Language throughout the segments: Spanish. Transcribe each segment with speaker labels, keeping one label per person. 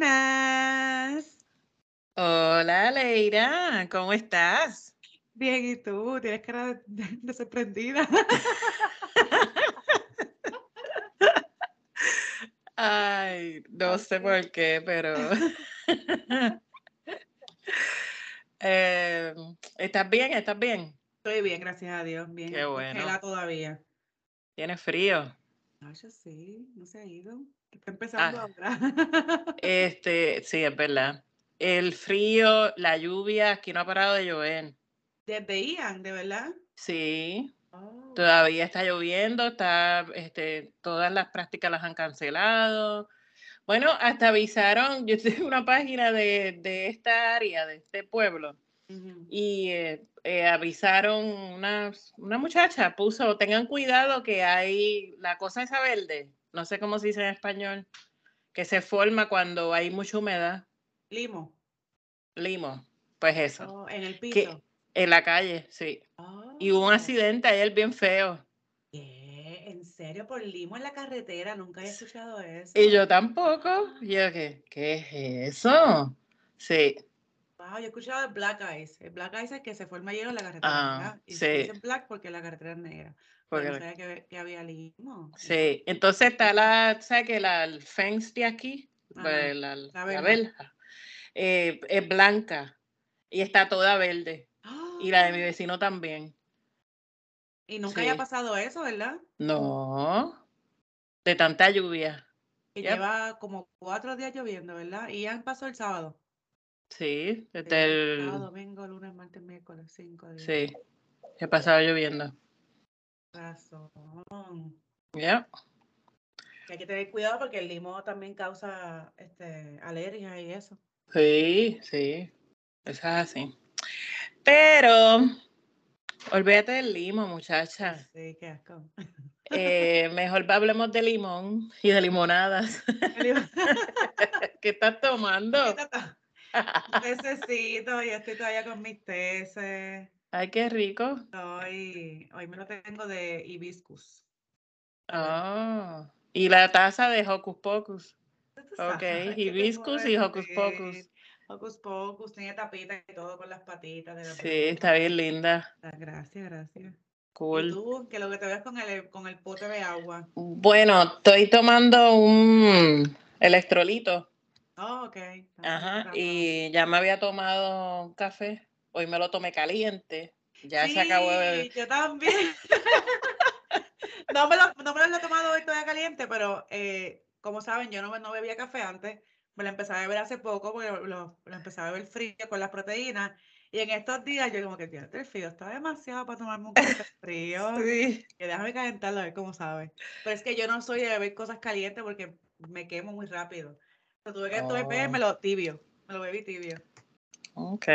Speaker 1: Buenas.
Speaker 2: Hola, Leira, ¿cómo estás?
Speaker 1: Bien, ¿y tú? Tienes cara de, de- de sorprendida.
Speaker 2: Ay, no sé por qué, pero... Eh, ¿estás bien? ¿Estás bien?
Speaker 1: Estoy bien, gracias a Dios. Bien.
Speaker 2: Qué bueno.
Speaker 1: todavía.
Speaker 2: ¿Tienes frío?
Speaker 1: Ay, yo sí, no se ha ido. Está empezando
Speaker 2: Ah.
Speaker 1: ahora.
Speaker 2: Este, sí, es verdad. El frío, la lluvia, aquí no ha parado de llover.
Speaker 1: Desde Ian, ¿de verdad?
Speaker 2: Sí,
Speaker 1: Oh,
Speaker 2: todavía está lloviendo, está, este, todas las prácticas las han cancelado. Bueno, hasta avisaron, yo tengo una página de, de esta área, de este pueblo, y eh, eh, avisaron una, una muchacha, puso, tengan cuidado que hay la cosa esa verde, no sé cómo se dice en español, que se forma cuando hay mucha humedad,
Speaker 1: Limo.
Speaker 2: limo, pues eso,
Speaker 1: Oh, en el
Speaker 2: que
Speaker 1: piso.
Speaker 2: En la calle, sí. Y hubo un
Speaker 1: Oh,
Speaker 2: accidente ayer bien feo.
Speaker 1: ¿qué? ¿En serio? ¿Por limo en la carretera? Nunca había escuchado eso.
Speaker 2: Y yo tampoco. Yo, ¿qué, qué es eso? Sí.
Speaker 1: Wow, yo he escuchado el Black Ice. El Black Ice es que se forma hielo en la carretera,
Speaker 2: Ah.
Speaker 1: Y
Speaker 2: sí.
Speaker 1: se dice black porque la carretera es negra. No
Speaker 2: Porque,
Speaker 1: sabía que, que había limo.
Speaker 2: sí. Entonces está la, ¿sabes qué? La el fence de aquí,
Speaker 1: Ajá,
Speaker 2: la,
Speaker 1: la
Speaker 2: la
Speaker 1: verja,
Speaker 2: eh, es blanca y está toda verde. Y la de mi vecino también.
Speaker 1: Y nunca haya pasado eso, ¿verdad?
Speaker 2: No, de tanta lluvia.
Speaker 1: Que
Speaker 2: Yep.
Speaker 1: lleva como cuatro días lloviendo, ¿verdad? Y ya pasó el sábado.
Speaker 2: Sí, desde
Speaker 1: Viernes, sábado,
Speaker 2: el...
Speaker 1: domingo, lunes, martes, miércoles, cinco días.
Speaker 2: Sí, he pasado lloviendo.
Speaker 1: Razón.
Speaker 2: Ya.
Speaker 1: Hay que tener cuidado porque el limo también causa este, alergias y eso.
Speaker 2: Sí, sí, eso es así. Pero, olvídate del limo, muchacha.
Speaker 1: Sí, qué asco.
Speaker 2: Eh, mejor hablemos de limón y de limonadas. ¿Qué estás tomando?
Speaker 1: Tececito, yo estoy todavía con mis teces.
Speaker 2: Ay, qué rico.
Speaker 1: Hoy, hoy me lo tengo de hibiscus.
Speaker 2: Ah, y la taza de Hocus Pocus. Ok,
Speaker 1: sabes, ¿qué te
Speaker 2: hibiscus y Hocus Pocus.
Speaker 1: Hocus Pocus, tiene tapita y todo con las patitas de la
Speaker 2: Sí, está bien linda.
Speaker 1: Gracias, gracias. ¿Y
Speaker 2: Cool.
Speaker 1: tú? Que lo que te ves con el, con el pote de agua.
Speaker 2: Bueno, estoy tomando un electrolito.
Speaker 1: Oh, ok.
Speaker 2: Ajá, y ya me había tomado un café. Hoy me lo tomé caliente. Ya se acabó.
Speaker 1: Sí, yo también. no, me lo, no me lo he tomado hoy todavía caliente, pero eh, como saben, yo no, no bebía café antes. Me lo empecé a beber hace poco porque lo, lo- empecé a beber frío con las proteínas. Y en estos días yo como que, tío, el frío está demasiado para tomarme un café frío.
Speaker 2: Sí.
Speaker 1: Que déjame calentarlo a ver cómo sabe. Pero es que yo no soy de beber cosas calientes porque me quemo muy rápido. Que tuve que
Speaker 2: Oh.
Speaker 1: bebérmelo tibio. Me lo bebí tibio.
Speaker 2: Ok.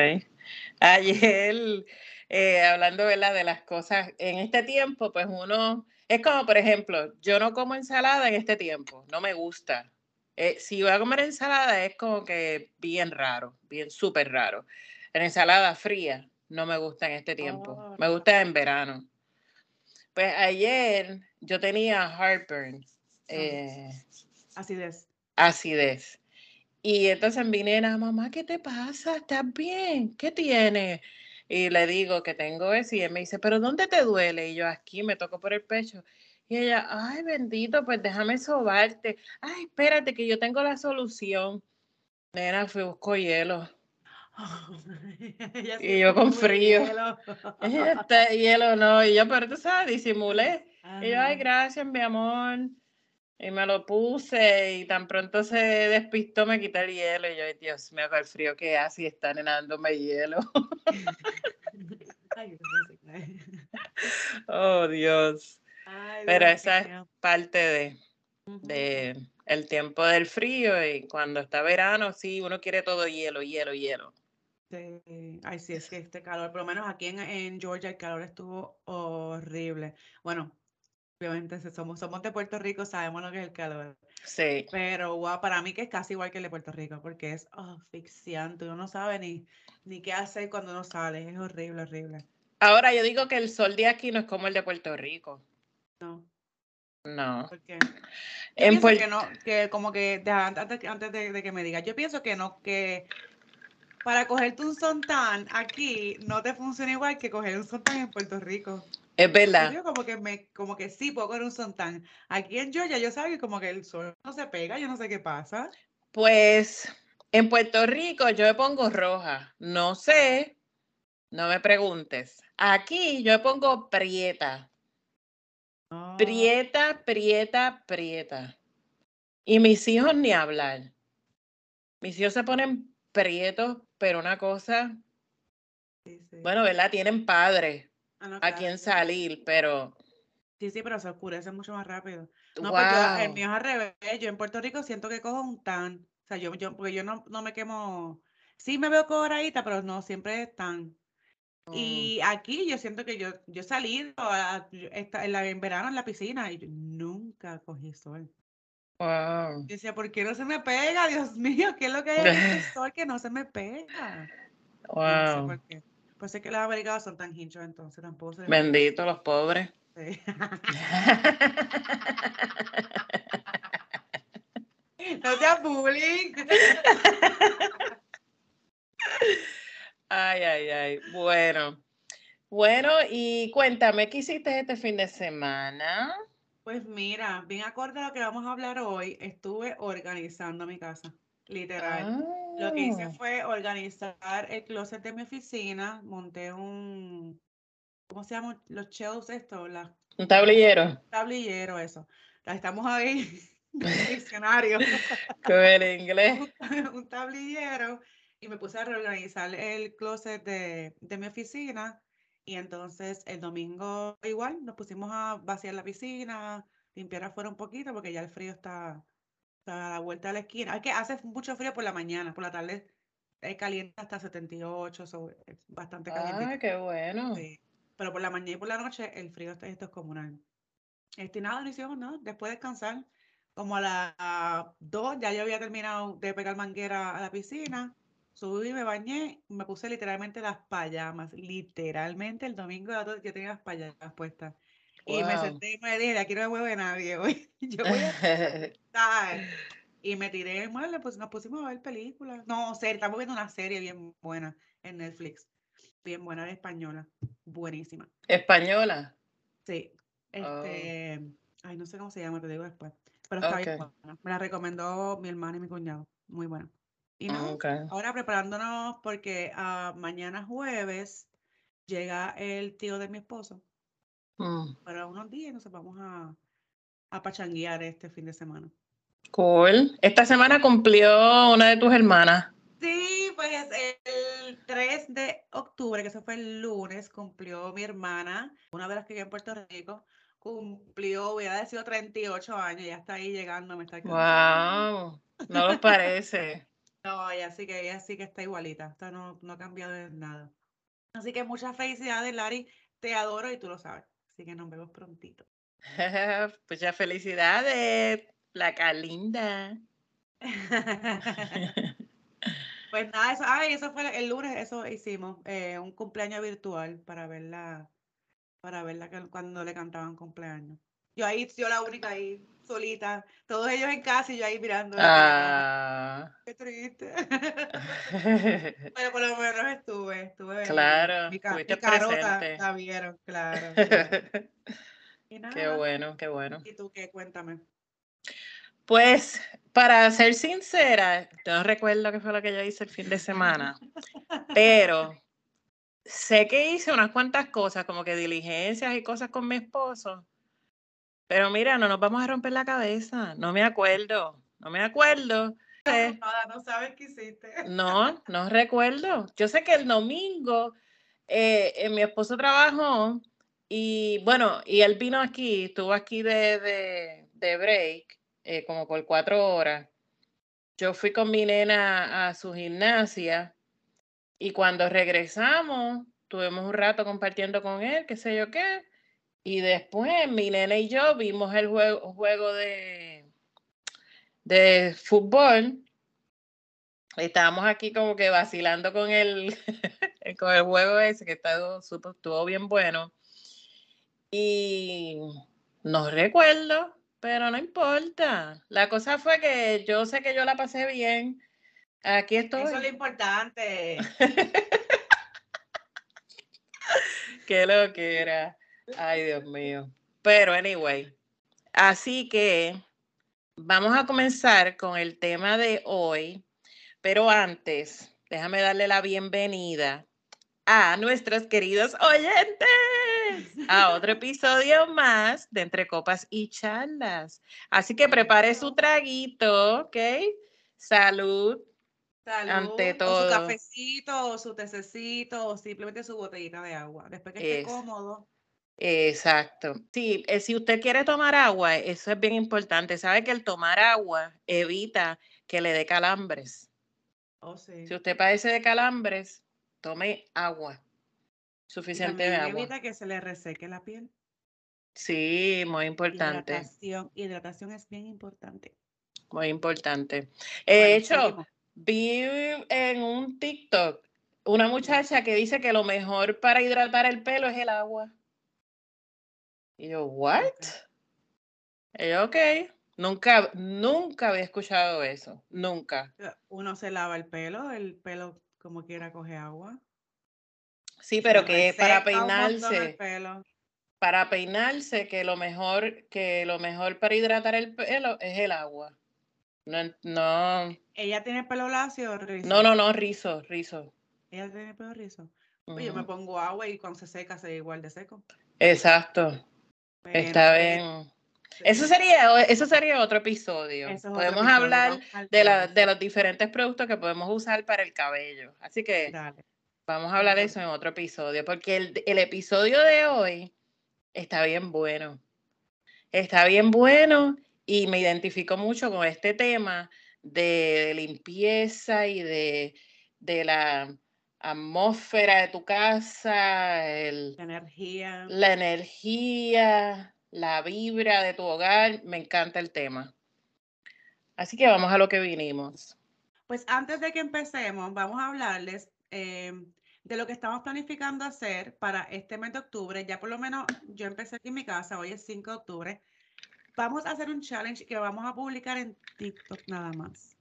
Speaker 2: Ayer, eh, hablando ¿verdad? de las cosas, en este tiempo, pues uno, es como, por ejemplo, yo no como ensalada en este tiempo, no me gusta. Eh, si voy a comer ensalada es como que bien raro, bien súper raro. La ensalada fría no me gusta en este tiempo,
Speaker 1: Oh,
Speaker 2: me gusta en verano. Pues ayer yo tenía heartburn, eh,
Speaker 1: Acidez.
Speaker 2: acidez. Y entonces mi nena, mamá, ¿qué te pasa? ¿Estás bien? ¿Qué tienes? Y le digo que tengo eso y él me dice, ¿pero dónde te duele? Y yo aquí me toco por el pecho. Y ella, ay, bendito, pues déjame sobarte. Ay, espérate que yo tengo la solución. Nena, fui busco hielo. Y yo con frío.
Speaker 1: hielo.
Speaker 2: Este hielo no. Y yo, pero tú sabes, disimulé. Y yo, ay, gracias, mi amor. Y me lo puse y tan pronto se despistó, me quité el hielo. Y yo, ay, Dios mío, con el frío que hace y está dándome hielo.
Speaker 1: Ay, no sé.
Speaker 2: Oh, Dios.
Speaker 1: Ay,
Speaker 2: Pero esa es parte de, de el tiempo del frío y cuando está verano, sí, uno quiere todo hielo, hielo, hielo.
Speaker 1: Sí. Ay, sí, es que este calor, por lo menos aquí en, en Georgia el calor estuvo horrible. Bueno, Obviamente, si somos, somos de Puerto Rico, sabemos lo que es el calor.
Speaker 2: Sí.
Speaker 1: Pero wow, para mí que es casi igual que el de Puerto Rico, porque es asfixiante. Uno no sabe ni, ni qué hacer cuando uno sale. Es horrible, horrible.
Speaker 2: Ahora yo digo que el sol de aquí no es como el de Puerto Rico.
Speaker 1: No.
Speaker 2: No.
Speaker 1: ¿Por qué? Yo
Speaker 2: En
Speaker 1: que no, que como que antes, antes de, de que me digas, yo pienso que no, que para cogerte un sontán aquí no te funciona igual que coger un sontán en Puerto Rico.
Speaker 2: Es
Speaker 1: Yo
Speaker 2: verdad.
Speaker 1: digo como que me, como que sí puedo coger un sontán. Aquí en Georgia yo sabía como que el sol no se pega, yo no sé qué pasa.
Speaker 2: Pues en Puerto Rico yo me pongo roja. No sé, no me preguntes. Aquí yo me pongo prieta.
Speaker 1: No.
Speaker 2: Prieta, prieta, prieta. Y mis hijos ni hablar. Mis hijos se ponen prietos, pero una cosa,
Speaker 1: Sí, sí.
Speaker 2: bueno, ¿verdad? Tienen padre
Speaker 1: Ah, no,
Speaker 2: a quien salir, pero
Speaker 1: Sí, sí, pero se oscurece mucho más rápido. No, yo, el mío es al revés. Yo en Puerto Rico siento que cojo un tan. O sea, yo, yo, porque yo no, no me quemo. Sí me veo coloradita, pero no siempre es tan.
Speaker 2: Mm,
Speaker 1: Y aquí yo siento que yo, yo he salido a- esta- en, la, en verano en la piscina y yo nunca cogí sol.
Speaker 2: wow.
Speaker 1: Yo decía, ¿por qué no se me pega? Dios mío, ¿qué es lo que hay en este sol que no se me pega? No sé
Speaker 2: Wow.
Speaker 1: por qué. Pues es que los americanos son tan hinchos, entonces tampoco se
Speaker 2: Bendito los pobres.
Speaker 1: Sí. No seas bullying.
Speaker 2: Ay, ay, ay. Bueno. Bueno, y cuéntame, ¿qué hiciste este fin de semana?
Speaker 1: Pues mira, bien acorde a lo que vamos a hablar hoy, estuve organizando mi casa, literal. Lo que hice
Speaker 2: Ah,
Speaker 1: fue organizar el closet de mi oficina, monté un, ¿cómo se llaman los shelves estos? Las
Speaker 2: un tablillero.
Speaker 1: tablilleros, eso. La estamos ahí en el diccionario.
Speaker 2: Con el inglés.
Speaker 1: un, un tablillero y me puse a reorganizar el closet de, de mi oficina. Y entonces el domingo igual nos pusimos a vaciar la piscina, limpiar afuera un poquito porque ya el frío está, está a la vuelta de la esquina. Es que hace mucho frío por la mañana, por la tarde es caliente hasta 78, so, es bastante caliente.
Speaker 2: Ah, qué bueno.
Speaker 1: Sí. Pero por la mañana y por la noche el frío está, esto es comunal. Este, nada, no hicimos nada. Después de descansar, como a las 2, ya yo había terminado de pegar manguera a la piscina. Subí, me bañé, me puse literalmente las payamas. Literalmente el domingo 2 yo tenía las payamas puestas. Y me senté y me dije, de aquí no me mueve nadie hoy. Yo voy a estar. Y me tiré el mueble, pues nos pusimos a ver películas. No, serie, estamos viendo una serie bien buena en Netflix. Bien buena de española. Buenísima.
Speaker 2: Española.
Speaker 1: Sí.
Speaker 2: Oh.
Speaker 1: Este, ay, no sé cómo se llama, te digo después. Pero está bien buena. Me la recomendó mi hermano y mi cuñado. Muy buena. Y nada,
Speaker 2: Ok.
Speaker 1: ahora preparándonos porque ah, mañana jueves llega el tío de mi esposo
Speaker 2: Mm,
Speaker 1: para unos días y nos vamos a, a pachanguear este fin de semana.
Speaker 2: Cool. Esta semana cumplió una de tus hermanas.
Speaker 1: Sí, pues el 3 de octubre, que eso fue el lunes, cumplió mi hermana, una de las que vive en Puerto Rico, cumplió, hubiera decido 38 años, ya está ahí llegando, me está.
Speaker 2: Wow. No lo parece.
Speaker 1: No, ella sí que, ella sí que está igualita, esta no, no ha cambiado de nada. Así que muchas felicidades, Lari, te adoro y tú lo sabes. Así que nos vemos prontito.
Speaker 2: Muchas felicidades, placa linda.
Speaker 1: Pues nada, eso, ay, eso fue el lunes, eso hicimos, eh, un cumpleaños virtual para verla, para verla cuando le cantaban cumpleaños. Yo ahí, yo la única ahí, solita, todos ellos en casa y yo ahí mirando.
Speaker 2: Ah.
Speaker 1: Qué triste. Pero por lo menos estuve, estuve.
Speaker 2: Claro,
Speaker 1: Mi, mi carota la vieron, claro. Y
Speaker 2: Qué
Speaker 1: nada,
Speaker 2: bueno, qué bueno.
Speaker 1: ¿y tú qué? Cuéntame.
Speaker 2: Pues, para ser sincera, no recuerdo qué fue lo que yo hice el fin de semana, pero sé que hice unas cuantas cosas, como que diligencias y cosas con mi esposo. Pero mira, no nos vamos a romper la cabeza. No me acuerdo, no me acuerdo.
Speaker 1: Nada, no sabes qué hiciste.
Speaker 2: No, no recuerdo. Yo sé que el domingo eh, eh, mi esposo trabajó y bueno, y él vino aquí, estuvo aquí de, de, de break, eh, como por cuatro horas. Yo fui con mi nena a su gimnasia y cuando regresamos, tuvimos un rato compartiendo con él, qué sé yo qué, Y después mi nene y yo vimos el juego, juego de, de fútbol. Estábamos aquí como que vacilando con el, con el juego ese que está, estuvo bien bueno. Y no recuerdo, pero no importa. La cosa fue que yo sé que yo la pasé bien. Aquí estoy.
Speaker 1: Eso es lo importante.
Speaker 2: Qué lo que era. Ay, Dios mío. Pero, anyway, así que vamos a comenzar con el tema de hoy. Pero antes, déjame darle la bienvenida a nuestros queridos oyentes a otro episodio más de Entre Copas y Charlas. Así que prepare su traguito, ¿ok? Salud.
Speaker 1: Salud, ante todo. O su cafecito, o su tececito, o simplemente su botellita de agua. Después que esté cómodo.
Speaker 2: Exacto. Sí, eh, si usted quiere tomar agua, eso es bien importante. Sabe que el tomar agua evita que le dé calambres.
Speaker 1: Oh, sí.
Speaker 2: Si usted padece de calambres, tome agua. Suficiente de agua.
Speaker 1: evita que se le reseque la piel.
Speaker 2: Sí, muy importante.
Speaker 1: Hidratación, hidratación es bien importante.
Speaker 2: Muy importante. De hecho, vi en un TikTok una muchacha que dice que lo mejor para hidratar el pelo es el agua. Y yo, ¿what? Y yo, ok. Nunca, nunca había escuchado eso. Nunca.
Speaker 1: Uno se lava el pelo, el pelo como quiera coge agua.
Speaker 2: Sí, pero que para peinarse. Para peinarse, que lo mejor, que lo mejor para hidratar el pelo es el agua. No, no.
Speaker 1: ¿Ella tiene pelo lacio o
Speaker 2: rizo? No, no, no, rizo, rizo.
Speaker 1: ¿Ella tiene pelo rizo? Yo me pongo agua y cuando se seca se igual de seco.
Speaker 2: Exacto. Está bien. Eso sería, eso sería otro episodio. podemos hablar de, la, de, los diferentes productos que podemos usar para el cabello. Así que vamos a hablar de eso en otro episodio, porque el, el episodio de hoy está bien bueno. Está bien bueno y me identifico mucho con este tema de, limpieza y de, la atmósfera de tu casa, el,
Speaker 1: la energía.
Speaker 2: La energía, la vibra de tu hogar. Me encanta el tema. Así que vamos a lo que vinimos.
Speaker 1: Pues antes de que empecemos, vamos a hablarles eh, de lo que estamos planificando hacer para este mes de octubre. Ya por lo menos yo empecé aquí en mi casa, hoy es 5 de octubre vamos a hacer un challenge que vamos a publicar en TikTok nada más.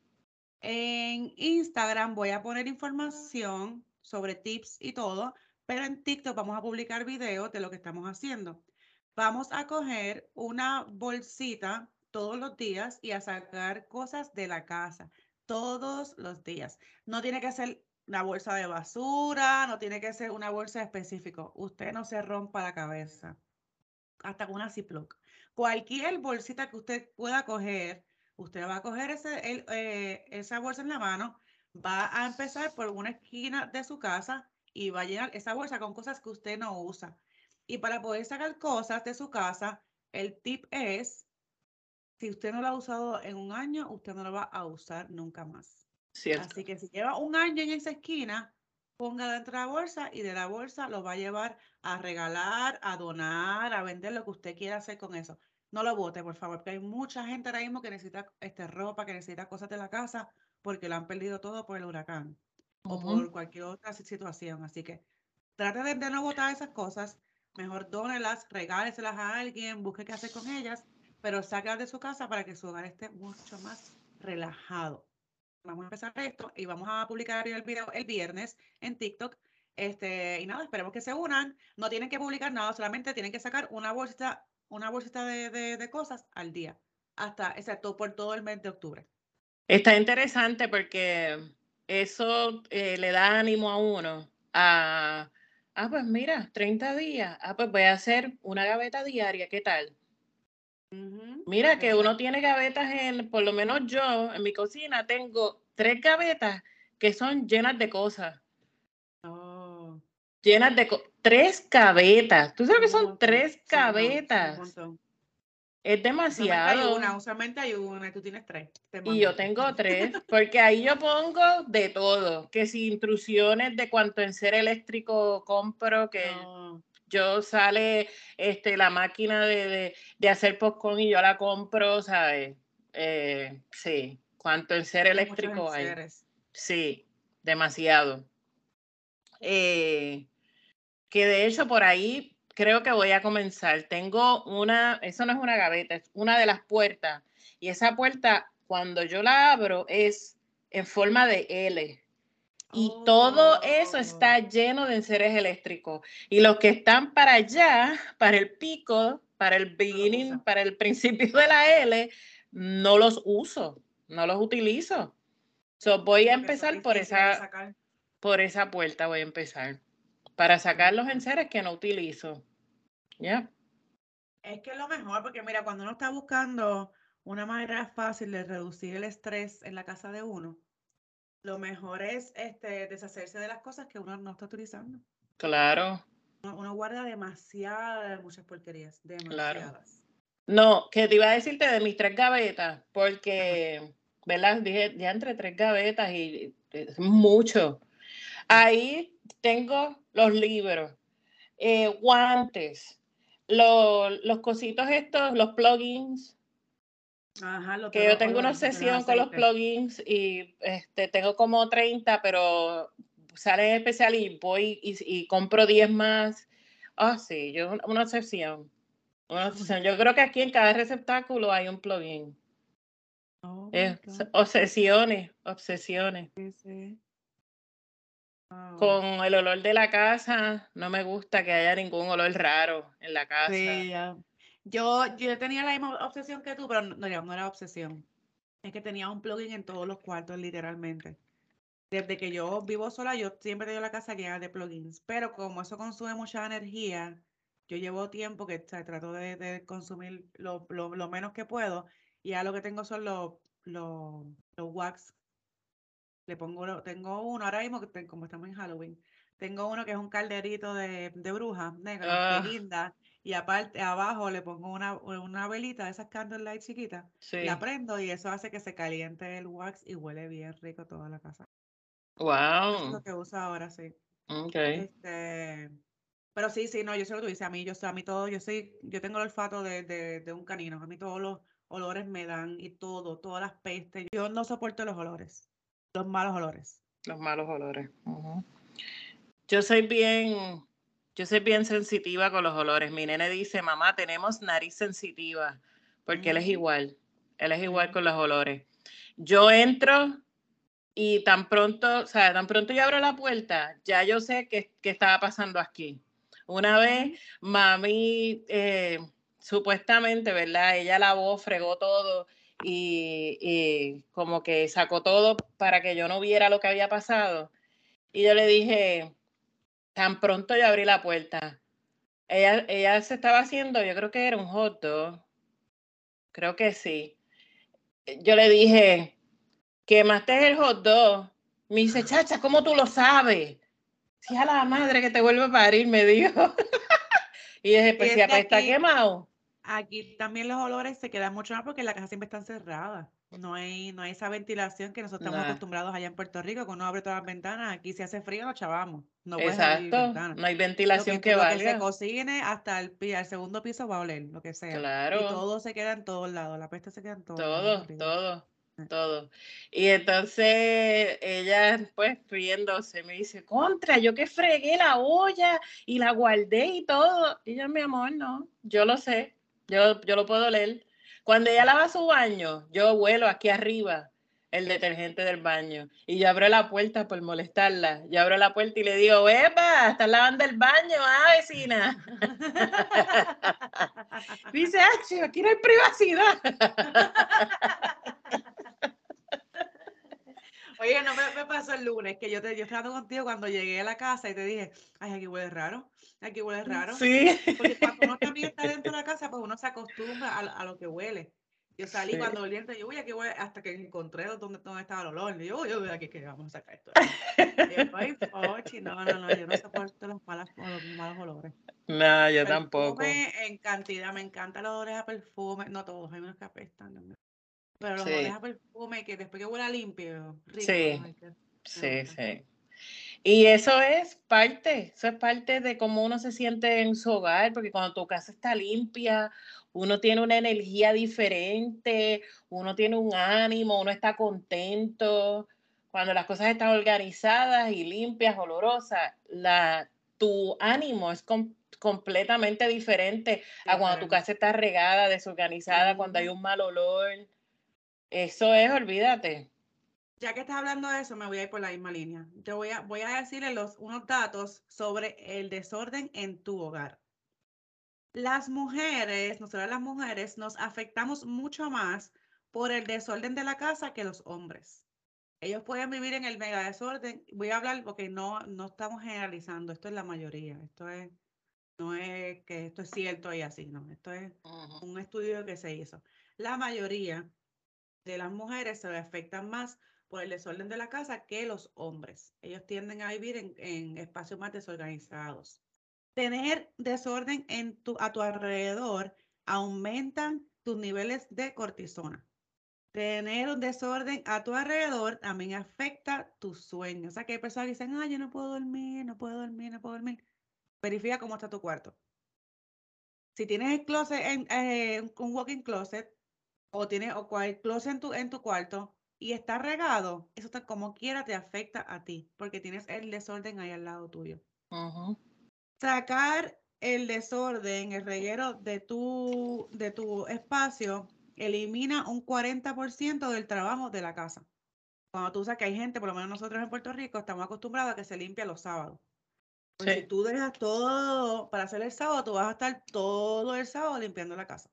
Speaker 1: En Instagram voy a poner información sobre tips y todo, pero en TikTok vamos a publicar videos de lo que estamos haciendo. Vamos a coger una bolsita todos los días y a sacar cosas de la casa todos los días. No tiene que ser una bolsa de basura, no tiene que ser una bolsa específica. Usted no se rompa la cabeza. Hasta con una Ziploc cualquier bolsita que usted pueda coger, usted va a coger ese, eh, esa bolsa en la mano, va a empezar por una esquina de su casa y va a llenar esa bolsa con cosas que usted no usa. Y para poder sacar cosas de su casa, el tip es, si usted no lo ha usado en un año, usted no lo va a usar nunca más. Así que si lleva un año en esa esquina, ponga dentro de la bolsa y de la bolsa lo va a llevar a regalar, a donar, a vender lo que usted quiera hacer con eso. No lo bote, por favor, porque hay mucha gente ahora mismo que necesita este, ropa, que necesita cosas de la casa porque lo han perdido todo por el huracán o por cualquier otra situación. Así que trate de, no botar esas cosas, mejor dónelas, regáleselas a alguien, busque qué hacer con ellas, pero sáquelas de su casa para que su hogar esté mucho más relajado vamos a empezar esto y vamos a publicar el video el viernes en TikTok. Este, y nada, esperemos que se unan. No tienen que publicar nada, solamente tienen que sacar una bolsita, una bolsita de, de, cosas al día, hasta, exacto, por todo el mes de octubre.
Speaker 2: Está interesante porque eso eh, le da ánimo a uno a, ah, pues mira, 30 días, ah, pues voy a hacer una gaveta diaria, ¿qué tal? Mira que uno tiene gavetas en, por lo menos yo, en mi cocina tengo tres gavetas que son llenas de cosas.
Speaker 1: Oh.
Speaker 2: Llenas de tres gavetas. ¿Tú sabes que son tres gavetas? Es demasiado.
Speaker 1: una, usualmente hay una, tú tienes tres.
Speaker 2: Y yo tengo tres, porque ahí yo pongo de todo, que si intrusiones de cuánto en ser eléctrico compro, que yo sale este, la máquina de, de, hacer popcorn y yo la compro, ¿sabes? Eh, sí, cuánto en ser eléctrico hay. Sí, demasiado. Eh, que de hecho por ahí creo que voy a comenzar. Tengo una, eso no es una gaveta, es una de las puertas. Y esa puerta, cuando yo la abro, es en forma de L. Y todo eso está oh. lleno de enseres eléctricos. Y los que están para allá, para el pico, para el beginning, para el principio de la L, no los uso, no los utilizo. So, voy a empezar por esa, por esa puerta, voy a empezar. Para sacar los enseres que no utilizo. ¿Ya?
Speaker 1: Es que es lo mejor, porque mira, cuando uno está buscando una manera fácil de reducir el estrés en la casa de uno, lo mejor es este, deshacerse de las cosas que uno no está utilizando.
Speaker 2: Claro.
Speaker 1: Uno, guarda demasiadas, muchas porquerías, demasiadas.
Speaker 2: No, que te iba a decirte de mis tres gavetas, porque, ¿verdad? Dije ya entre tres gavetas y es mucho. Ahí tengo los libros, eh, guantes, los, los cositos estos, los plugins, que yo tengo una obsesión con los plugins y este, tengo como 30, pero sale especial y voy y, compro 10 más. Ah, sí, yo una obsesión. Una obsesión. Yo creo que aquí en cada receptáculo hay un plugin. Oh obsesiones, obsesiones. Con el olor de la casa, no me gusta que haya ningún olor raro en la casa.
Speaker 1: Sí, ya. Yo, yo tenía la misma obsesión que tú, pero no, no era obsesión. Es que tenía un plugin en todos los cuartos, literalmente. Desde que yo vivo sola, yo siempre tengo la casa llena de plugins. Pero como eso consume mucha energía, yo llevo tiempo que trato de, consumir lo, menos que puedo. Y ya lo que tengo son los, los, wax. Le pongo, tengo uno ahora mismo, como estamos en Halloween, tengo uno que es un calderito de, de bruja negra, que ah. linda y aparte abajo le pongo una, una velita de esas candlelight chiquitas, sí. la prendo y eso hace que se caliente el wax y huele bien rico toda la casa.
Speaker 2: Wow.
Speaker 1: es lo que uso ahora, sí.
Speaker 2: Okay.
Speaker 1: Este, pero sí, sí, no, yo sé lo que dices, a mí, yo, a mí todo, yo soy, yo tengo el olfato de, de, de, un canino, a mí todos los olores me dan y todo, todas las pestes, yo no soporto los olores, los malos olores.
Speaker 2: Los malos olores. Yo soy bien, yo soy bien sensitiva con los olores. Mi nene dice, mamá, tenemos nariz sensitiva, porque él es igual. Él es igual con los olores. Yo entro y tan pronto, o sea, tan pronto yo abro la puerta, ya yo sé qué, estaba pasando aquí. Una vez, mami, eh, supuestamente, ¿verdad? Ella lavó, fregó todo y, y, como que sacó todo para que yo no viera lo que había pasado. Y yo le dije, Tan pronto yo abrí la puerta. Ella, ella se estaba haciendo, yo creo que era un hot dog. Creo que sí. Yo le dije, quemaste el hot dog. Me dice, chacha, ¿cómo tú lo sabes? Si a la madre que te vuelve a parir, me dijo. y dije, pues si está quemado.
Speaker 1: Aquí también los olores se quedan mucho más porque la casa siempre está cerrada. No hay, no hay esa ventilación que nosotros estamos acostumbrados allá en Puerto Rico, que uno abre todas las ventanas, aquí si hace frío nos chavamos.
Speaker 2: No Exacto, no hay ventilación que, valga. Lo que
Speaker 1: se cocine hasta el, el, segundo piso va a oler, lo que sea.
Speaker 2: Claro.
Speaker 1: Y todo se queda en todos lados, la peste se queda en todos
Speaker 2: lados. Todo, todo, eh. todo. Y entonces ella, pues, riéndose, me dice, contra, yo que fregué la olla y la guardé y todo. Y yo, mi amor, no, yo lo sé, yo, yo lo puedo leer. Cuando ella lava su baño, yo vuelo aquí arriba el detergente del baño y yo abro la puerta por molestarla. Yo abro la puerta y le digo, ¡Epa! Estás lavando el baño, ah, vecina. Dice, ¡ah, aquí no hay privacidad!
Speaker 1: Oye, no me, pasó el lunes, que yo te yo estaba contigo cuando llegué a la casa y te dije, ay, aquí huele raro, aquí huele raro.
Speaker 2: Sí.
Speaker 1: Porque cuando uno también está dentro de la casa, pues uno se acostumbra a, lo que huele. Yo salí cuando olí yo, uy, aquí huele, hasta que encontré dónde, dónde estaba el olor. Y yo, uy, uy, aquí que vamos a sacar esto. Y yo, no, no, no, yo no soporto los, malas, los malos olores.
Speaker 2: No, yo tampoco.
Speaker 1: En cantidad, me encantan los olores a perfume, no todos, hay unos que apestan. Pero los sí. perfume que después que huela limpio, rico.
Speaker 2: Sí, sí, sí. Y eso es parte, eso es parte de cómo uno se siente en su hogar, porque cuando tu casa está limpia, uno tiene una energía diferente, uno tiene un ánimo, uno está contento. Cuando las cosas están organizadas y limpias, olorosas, la, tu ánimo es completamente diferente a cuando tu casa está regada, desorganizada, cuando hay un mal olor. Eso es, olvídate.
Speaker 1: Ya que estás hablando de eso, me voy a ir por la misma línea. Yo voy a, voy a decirle los, unos datos sobre el desorden en tu hogar. Las mujeres, nosotras las mujeres, nos afectamos mucho más por el desorden de la casa que los hombres. Ellos pueden vivir en el mega desorden. Voy a hablar porque no, no estamos generalizando, esto es la mayoría. Esto es, no es que esto es cierto y así, no. Esto es un estudio que se hizo. La mayoría de las mujeres se afectan más por el desorden de la casa que los hombres. Ellos tienden a vivir en, espacios más desorganizados. Tener desorden en tu, a tu alrededor aumentan tus niveles de cortisona. Tener un desorden a tu alrededor también afecta tu sueño. O sea, que hay personas que dicen, ay, yo no puedo dormir, no puedo dormir, no puedo dormir. Verifica cómo está tu cuarto. Si tienes el closet, en, eh, un walking closet, o tienes o cual closet en tu, en tu cuarto y está regado, eso está, como quiera te afecta a ti, porque tienes el desorden ahí al lado tuyo. Sacar el desorden, el reguero de tu, de tu espacio, elimina un 40% del trabajo de la casa. Cuando tú sabes que hay gente, por lo menos nosotros en Puerto Rico, estamos acostumbrados a que se limpia los sábados. Pues si tú dejas todo para hacer el sábado, tú vas a estar todo el sábado limpiando la casa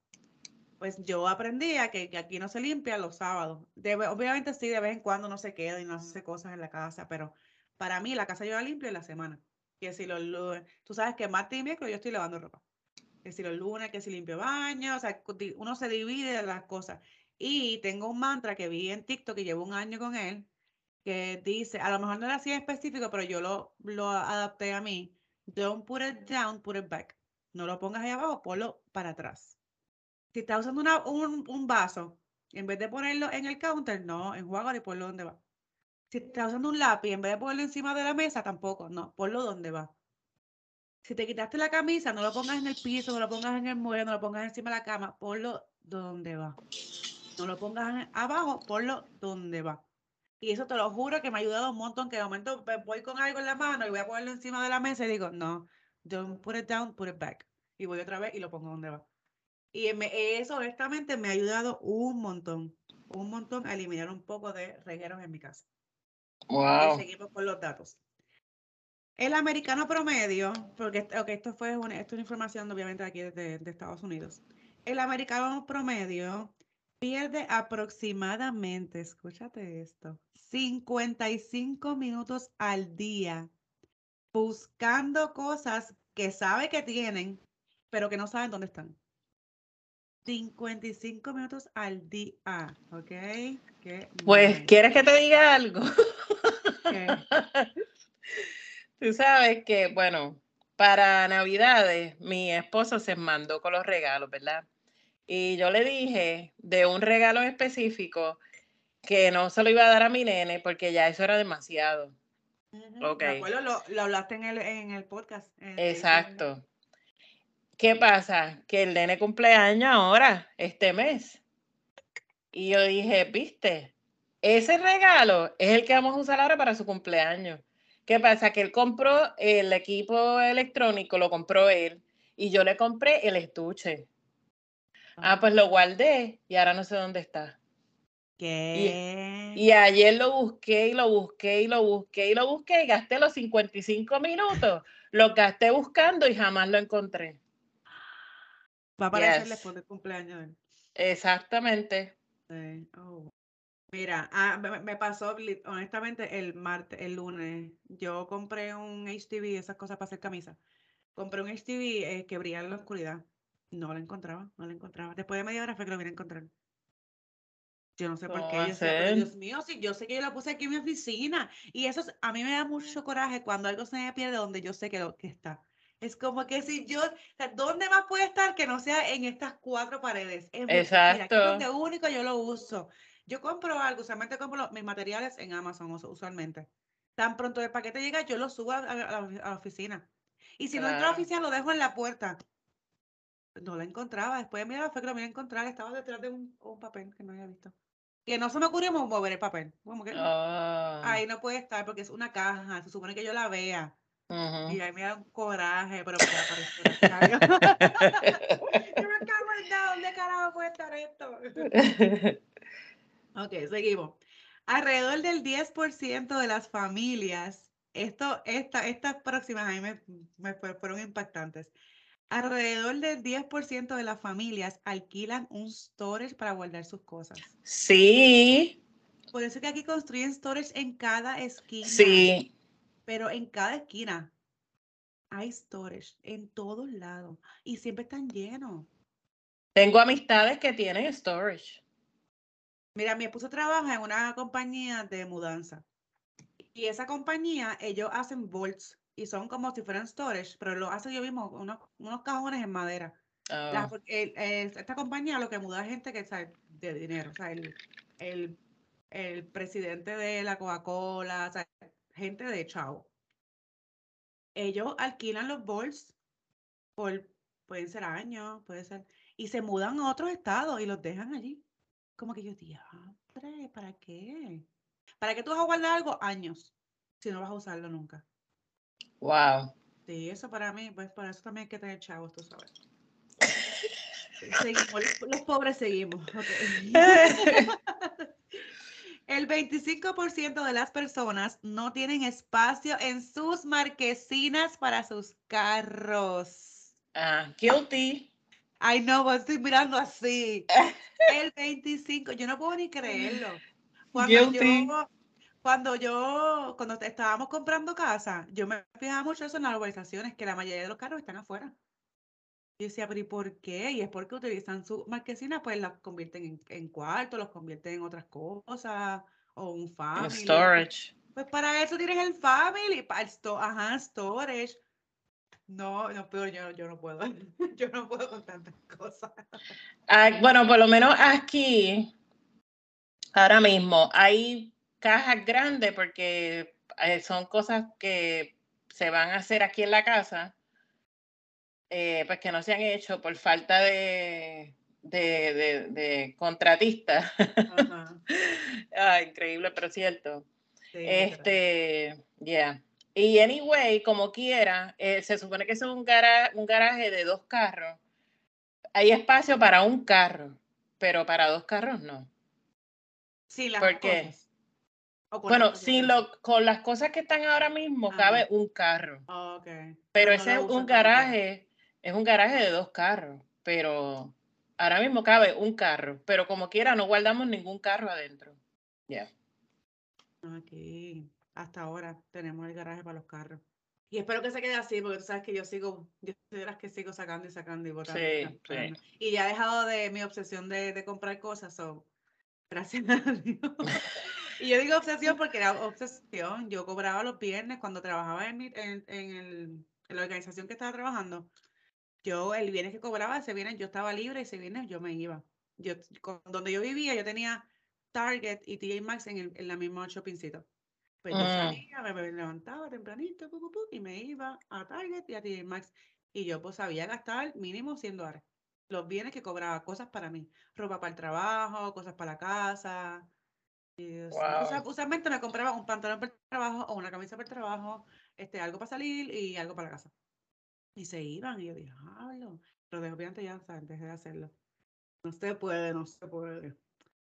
Speaker 1: pues yo aprendí a que, aquí no se limpia los sábados. obviamente sí, de vez en cuando no se queda y no hace cosas en la casa, pero para mí la casa yo la limpio en la semana. Que si los lunes, tú sabes que martes y miércoles yo estoy lavando ropa. Que si los lunes, que si limpio baño, o sea, uno se divide de las cosas. Y tengo un mantra que vi en TikTok que llevo un año con él, que dice, a lo mejor no era así específico, pero yo lo, lo adapté a mí. Don't put it down, put it back. No lo pongas ahí abajo, ponlo para atrás. Si estás usando un, un, vaso, en vez de ponerlo en el counter, no, enjuágalo y ponlo donde va. Si estás usando un lápiz, en vez de ponerlo encima de la mesa, tampoco, no, ponlo donde va. Si te quitaste la camisa, no lo pongas en el piso, no lo pongas en el mueble, no lo pongas encima de la cama, ponlo donde va. No lo pongas abajo, ponlo donde va. Y eso te lo juro que me ha ayudado un montón, que de momento voy con algo en la mano y voy a ponerlo encima de la mesa y digo, no, don't put it down, put it back. Y voy otra vez y lo pongo donde va. Y eso honestamente me ha ayudado un montón, un montón a eliminar un poco de regueros en mi casa.
Speaker 2: Wow.
Speaker 1: Y seguimos con los datos. El americano promedio, porque esto fue una, esto es una información obviamente aquí de, de Estados Unidos. El americano promedio pierde aproximadamente, escúchate esto, 55 minutos al día buscando cosas que sabe que tienen, pero que no saben dónde están. 55 minutos al día, ¿ok?
Speaker 2: pues, ¿quieres que te diga algo? Tú sabes que, bueno, para Navidades mi esposo se mandó con los regalos, ¿verdad? Y yo le dije de un regalo específico que no se lo iba a dar a mi nene porque ya eso era demasiado.
Speaker 1: Ok. lo, lo, hablaste en el, en el podcast.
Speaker 2: Exacto. ¿Qué pasa? Que el nene cumpleaños ahora, este mes. Y yo dije, viste, ese regalo es el que vamos a usar ahora para su cumpleaños. ¿Qué pasa? Que él compró el equipo electrónico, lo compró él, y yo le compré el estuche. Ah, pues lo guardé y ahora no sé dónde está.
Speaker 1: ¿Qué?
Speaker 2: Y, y, ayer lo busqué y lo busqué y lo busqué y lo busqué y gasté los 55 minutos. Lo gasté buscando y jamás lo encontré.
Speaker 1: Va a aparecer después del cumpleaños.
Speaker 2: Exactamente.
Speaker 1: Oh. Mira, ah, me, pasó honestamente el martes, el lunes. Yo compré un HTV, esas cosas para hacer camisa. Compré un HTV eh, que brilla en la oscuridad. No lo encontraba, no lo encontraba. Después de media hora fue que lo vine a encontrar. Yo no sé por qué. Yo Dios mío, sí, yo sé que yo la puse aquí en mi oficina. Y eso a mí me da mucho coraje cuando algo se me pierde donde yo sé que, lo, que está. Es como que si yo, o sea, ¿dónde más puede estar que no sea en estas cuatro paredes?
Speaker 2: Exacto.
Speaker 1: Mira, es donde único yo lo uso. Yo compro algo, usualmente compro mis materiales en Amazon usualmente. Tan pronto el paquete llega, yo lo subo a, a- a la, oficina. Y si no entro a la oficina, lo dejo en la puerta. No la encontraba. Después, mira, fue que lo vine a encontrar. Estaba detrás de un, un papel que no había visto. Que no se me ocurrió mo- mover el papel. Como que
Speaker 2: Ah,
Speaker 1: ahí no puede estar porque es una caja. Se supone que yo la vea.
Speaker 2: Ujú.
Speaker 1: Y ahí me da un coraje, pero pues apareció la caga. Yo me cago ¿dónde carajo puede estar esto? Ok, seguimos. Alrededor del 10% de las familias, esto, esta, estas próximas a mí me, me fue- fueron impactantes. Alrededor del 10% de las familias alquilan un storage para guardar sus cosas.
Speaker 2: Sí,
Speaker 1: Por eso que aquí construyen storage en cada esquina.
Speaker 2: sí.
Speaker 1: Pero en cada esquina hay storage en todos lados y siempre están llenos.
Speaker 2: Tengo amistades que tienen storage.
Speaker 1: Mira, mi esposo trabaja en una compañía de mudanza. Y esa compañía, ellos hacen vaults y son como si fueran storage, pero lo hace yo mismo, unos, unos cajones en madera. La- porque el- el- esta compañía lo que muda es gente que sabe de dinero, o sea, el, el, el presidente de la Coca-Cola, o sea, gente de chavo. Ellos alquilan los vaults por, pueden ser años, puede ser, y se mudan a otros estados y los dejan allí. Como que yo, diantre, ¿para qué? ¿Para qué tú vas a guardar algo años si no vas a usarlo nunca?
Speaker 2: wow.
Speaker 1: Sí, eso para mí, pues para eso también hay que tener chavos, tú sabes. Seguimos, los, los pobres seguimos. ok. El 25% de las personas no tienen espacio en sus marquesinas para sus carros.
Speaker 2: Ah, guilty.
Speaker 1: Ay, no, estoy mirando así. El 25, yo no puedo ni creerlo. Cuando
Speaker 2: Guilty.
Speaker 1: yo, cuando yo, cuando estábamos comprando casa, yo me fijaba mucho eso en las urbanizaciones, que la mayoría de los carros están afuera. Y decía, pero ¿y por qué? Y es porque utilizan su marquesina, pues las convierten en, en cuartos, los convierten en otras cosas, o un family.
Speaker 2: storage.
Speaker 1: Pues para eso tienes el family, para el sto- ajá, storage. No, no, pero yo, yo no puedo. Yo no puedo con tantas cosas.
Speaker 2: Ah, bueno, por lo menos aquí, ahora mismo, hay cajas grandes porque eh, son cosas que se van a hacer aquí en la casa, eh, pues que no se han hecho por falta de, de, de, de contratistas. Ah, increíble, pero cierto.
Speaker 1: sí.
Speaker 2: Este, yeah. Y anyway, como quiera, eh, se supone que es un, gara- un garaje de dos carros. Hay espacio para un carro, pero para dos carros no.
Speaker 1: Sí, las
Speaker 2: ¿por qué?
Speaker 1: cosas. Con
Speaker 2: Bueno, sin lo, con las cosas que están ahora mismo, cabe un carro. Pero
Speaker 1: no
Speaker 2: ese es un garaje, es un garaje de dos carros, pero ahora mismo cabe un carro, pero como quiera no guardamos ningún carro adentro. Ya.
Speaker 1: Aquí, hasta ahora, tenemos el garaje para los carros. Y espero que se quede así, porque tú sabes que yo sigo, yo soy de las que sigo sacando y sacando y botando.
Speaker 2: Sí, sí.
Speaker 1: Y ya he dejado de mi obsesión de, de comprar cosas, so, gracias a Dios. Y yo digo obsesión porque era obsesión. Yo cobraba los viernes cuando trabajaba en, mi- en, en el- en la organización que estaba trabajando. Yo el viernes que cobraba, ese viernes yo estaba libre y ese viernes yo me iba. Yo, con- donde yo vivía, yo tenía Target y TJ Maxx en, el, en la misma shoppingcito. Pues yo
Speaker 2: Mm.
Speaker 1: salía, me, me levantaba tempranito pu, pu, pu, y me iba a Target y a TJ Maxx. Y yo pues sabía gastar mínimo 100 dólares. Los bienes que cobraba, cosas para mí. Ropa para el trabajo, cosas para la casa. Y usualmente me compraba un pantalón para el trabajo o una camisa para el trabajo, este, algo para salir y algo para la casa. Y se iban y yo dije, "Diablo". Pero obviamente ya. Dejé de hacerlo. No se puede, no se puede.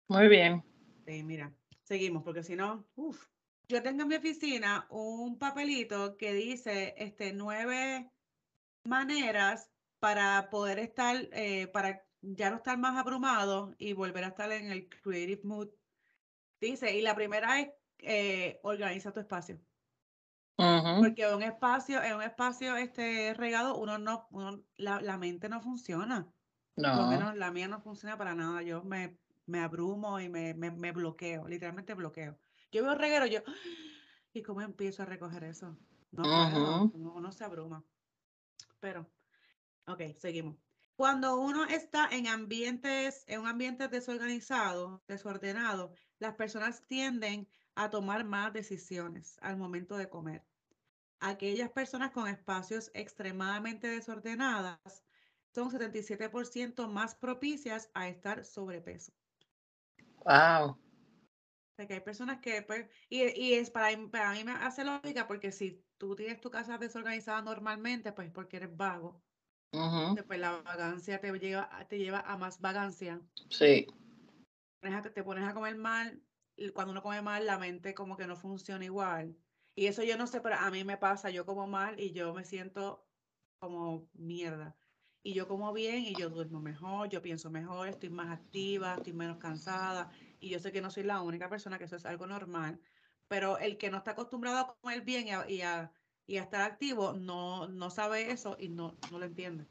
Speaker 2: Muy bien.
Speaker 1: Sí, mira, seguimos, porque si no, uff. Yo tengo en mi oficina un papelito que dice este, nueve maneras para poder estar, eh, para ya no estar más abrumado y volver a estar en el creative mood. Dice, y la primera es eh, organiza tu espacio. Porque un espacio, en un espacio este regado, uno no, uno- la, la mente no funciona. Por lo
Speaker 2: No.
Speaker 1: menos la mía no funciona para nada. Yo me, me abrumo y me, me, me bloqueo, literalmente bloqueo. Yo veo reguero, yo, ¿y cómo empiezo a recoger eso? No puedo,
Speaker 2: Ujú.
Speaker 1: uno, uno se abruma. Pero, ok, seguimos. Cuando uno está en ambientes, en un ambiente desorganizado, desordenado, las personas tienden a tomar más decisiones al momento de comer. Aquellas personas con espacios extremadamente desordenadas son 77% más propicias a estar sobrepeso.
Speaker 2: Wow.
Speaker 1: O que hay personas que, pues, y, y es para, para mí me hace lógica porque si tú tienes tu casa desorganizada normalmente, pues porque eres vago. Después la vagancia te lleva, te lleva a más vagancia.
Speaker 2: Sí.
Speaker 1: Te pones a comer mal, cuando uno come mal, la mente como que no funciona igual. Y eso yo no sé, pero a mí me pasa, yo como mal y yo me siento como mierda y yo como bien y yo duermo mejor, yo pienso mejor, estoy más activa, estoy menos cansada y yo sé que no soy la única persona, que eso es algo normal, pero el que no está acostumbrado a comer bien y a, estar activo no, no sabe eso y no, no lo entiende.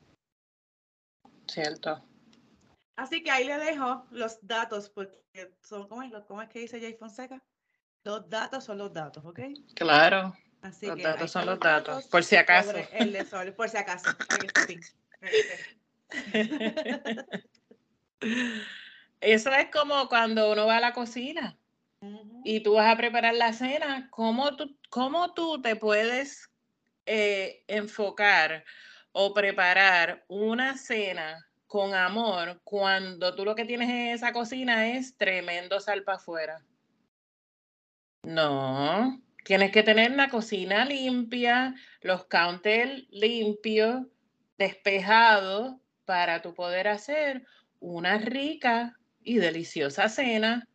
Speaker 2: Cierto.
Speaker 1: Así que ahí le dejo los datos, porque son, ¿cómo es, ¿cómo es que dice Jay Fonseca? Los datos son los datos, ¿ok?
Speaker 2: Claro. Así los datos son los datos, por si acaso.
Speaker 1: El sol, por si acaso.
Speaker 2: Eso es como cuando uno va a la cocina y tú vas a preparar la cena, ¿cómo tú, cómo tú te puedes eh, enfocar o preparar una cena con amor cuando tú lo que tienes en esa cocina es tremendo sal para afuera? No, tienes que tener la cocina limpia, los counters limpios, despejados para tu poder hacer una rica y deliciosa cena.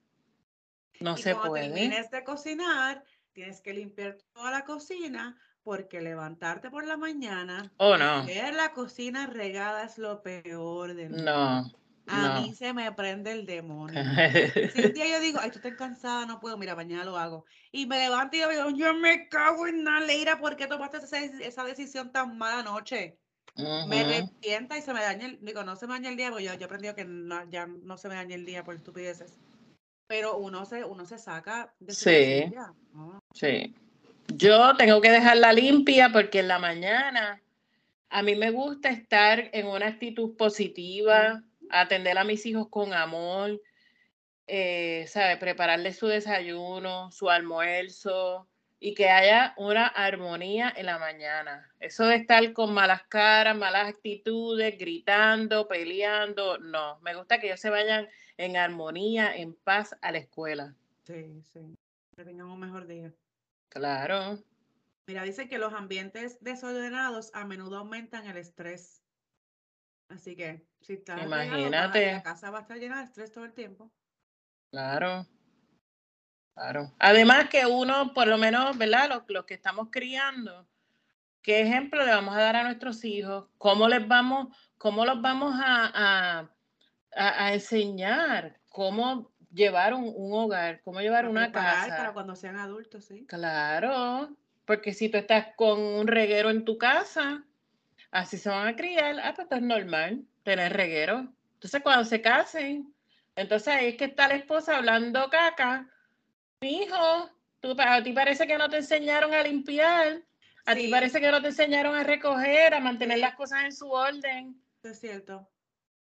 Speaker 2: No se puede.
Speaker 1: Tienes de cocinar, tienes que limpiar toda la cocina porque levantarte por la mañana
Speaker 2: oh, no.
Speaker 1: ver la cocina regada es lo peor del
Speaker 2: mundo. No.
Speaker 1: A mí se me prende el demonio. si un día yo digo, ay, tú estás cansada, no puedo, mira, mañana lo hago. Y me levanto y yo digo, yo me cago en la leira, ¿por qué tomaste esa, esa decisión tan mala noche? Me arrepienta y se me daña el, digo, no se me daña el día, porque yo, yo he aprendido que ya no se me daña el día por estupideces. Pero uno se, uno se saca de
Speaker 2: su Sí. Sí. Yo tengo que dejarla limpia porque en la mañana a mí me gusta estar en una actitud positiva, atender a mis hijos con amor, eh, ¿sabe? Prepararles su desayuno, su almuerzo, y que haya una armonía en la mañana. Eso de estar con malas caras, malas actitudes, gritando, peleando, no. Me gusta que ellos se vayan en armonía, en paz a la escuela.
Speaker 1: Sí, sí. Que tengan un mejor día.
Speaker 2: Claro.
Speaker 1: Mira, dice que los ambientes desordenados a menudo aumentan el estrés. Así que si estás
Speaker 2: Imagínate.
Speaker 1: la casa va a estar llena de estrés todo el tiempo.
Speaker 2: Claro. Claro. Además que uno, por lo menos, ¿verdad? Los, los, que estamos criando, ¿qué ejemplo le vamos a dar a nuestros hijos? ¿Cómo les vamos, cómo los vamos a, a, enseñar? ¿Cómo llevar un, hogar? ¿Cómo llevar una casa?
Speaker 1: Para cuando sean adultos, sí.
Speaker 2: Claro, porque si tú estás con un reguero en tu casa, así se van a criar. Ah, pues esto es normal, tener reguero. Entonces, cuando se casen, entonces ahí es que está la esposa hablando caca hijo, tú, a ti parece que no te enseñaron a limpiar, a ti parece que no te enseñaron a recoger, a mantener las cosas en su orden.
Speaker 1: Es cierto.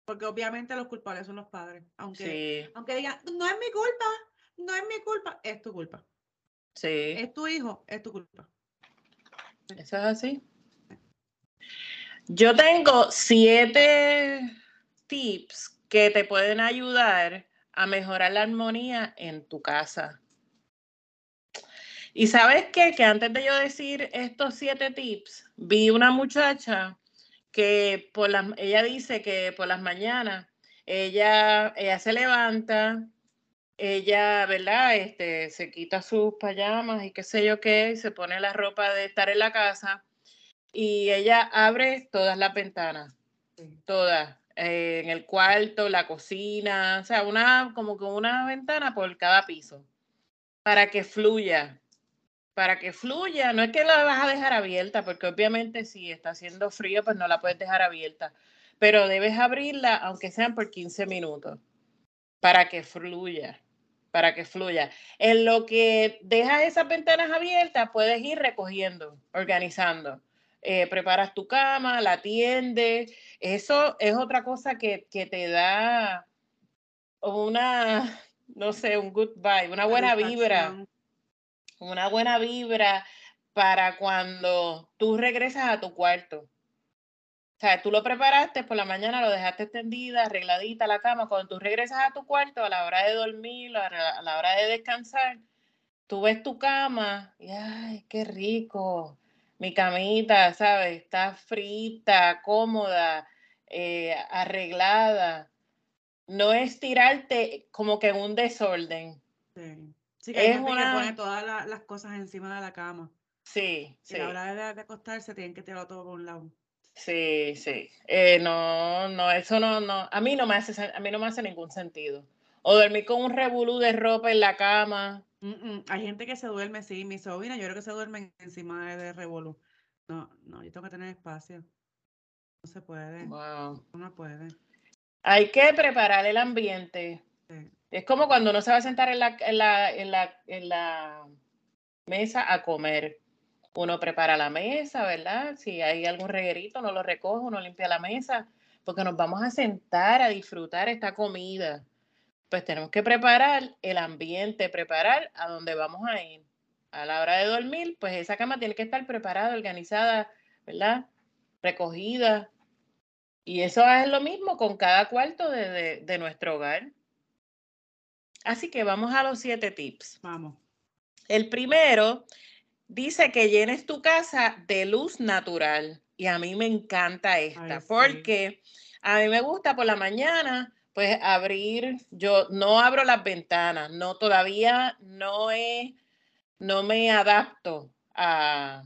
Speaker 1: Porque obviamente los culpables son los padres. Aunque, aunque digan, no es mi culpa, no es mi culpa, es tu culpa.
Speaker 2: Sí.
Speaker 1: Es tu hijo, es tu culpa.
Speaker 2: Eso es así. Yo tengo siete tips que te pueden ayudar a mejorar la armonía en tu casa. Y sabes qué? Que antes de yo decir estos siete tips, vi una muchacha que por las, ella dice que por las mañanas ella, ella se levanta, ella, ¿verdad? Este, se quita sus payamas y qué sé yo qué, y se pone la ropa de estar en la casa y ella abre todas las ventanas, todas, eh, en el cuarto, la cocina, o sea, una, como que una ventana por cada piso, para que fluya para que fluya. No es que la vas a dejar abierta, porque obviamente si está haciendo frío, pues no la puedes dejar abierta. Pero debes abrirla, aunque sean por 15 minutos, para que fluya, para que fluya. En lo que dejas esas ventanas abiertas, puedes ir recogiendo, organizando. Eh, preparas tu cama, la atiendes. Eso es otra cosa que, que te da una, no sé, un good vibe, una buena vibra una buena vibra para cuando tú regresas a tu cuarto. O sea, tú lo preparaste por la mañana, lo dejaste extendida, arregladita la cama. Cuando tú regresas a tu cuarto a la hora de dormir, a la hora de descansar, tú ves tu cama y ¡ay, qué rico! Mi camita, ¿sabes? Está frita, cómoda, eh, arreglada. No es tirarte como que en un desorden.
Speaker 1: Sí. Sí, que hay gente que pone todas las cosas encima de la cama.
Speaker 2: Sí,
Speaker 1: sí. Y a la hora de, acostarse tienen que tirarlo todo por un lado.
Speaker 2: Sí, sí. Eh, no, no, eso no, no. A mí no me hace, a mí no me hace ningún sentido. O dormir con un revolú de ropa en la cama.
Speaker 1: Hay gente que se duerme, sí. Mi sobrina, yo creo que se duerme encima de, de revolú. No, no, yo tengo que tener espacio. No se puede.
Speaker 2: Wow.
Speaker 1: No puede.
Speaker 2: Hay que preparar el ambiente. Es como cuando uno se va a sentar en la, mesa a comer. Uno prepara la mesa, ¿verdad? Si hay algún reguerito, uno lo recoge, uno limpia la mesa, porque nos vamos a sentar a disfrutar esta comida. Pues tenemos que preparar el ambiente, preparar a dónde vamos a ir. A la hora de dormir, pues esa cama tiene que estar preparada, organizada, ¿verdad? Recogida. Y eso es lo mismo con cada cuarto de nuestro hogar. Así que vamos a los siete tips.
Speaker 1: Vamos.
Speaker 2: El primero dice que llenes tu casa de luz natural. Y a mí me encanta esta, porque a mí me gusta por la mañana, pues abrir, yo no abro las ventanas, no, todavía no he, no me adapto a,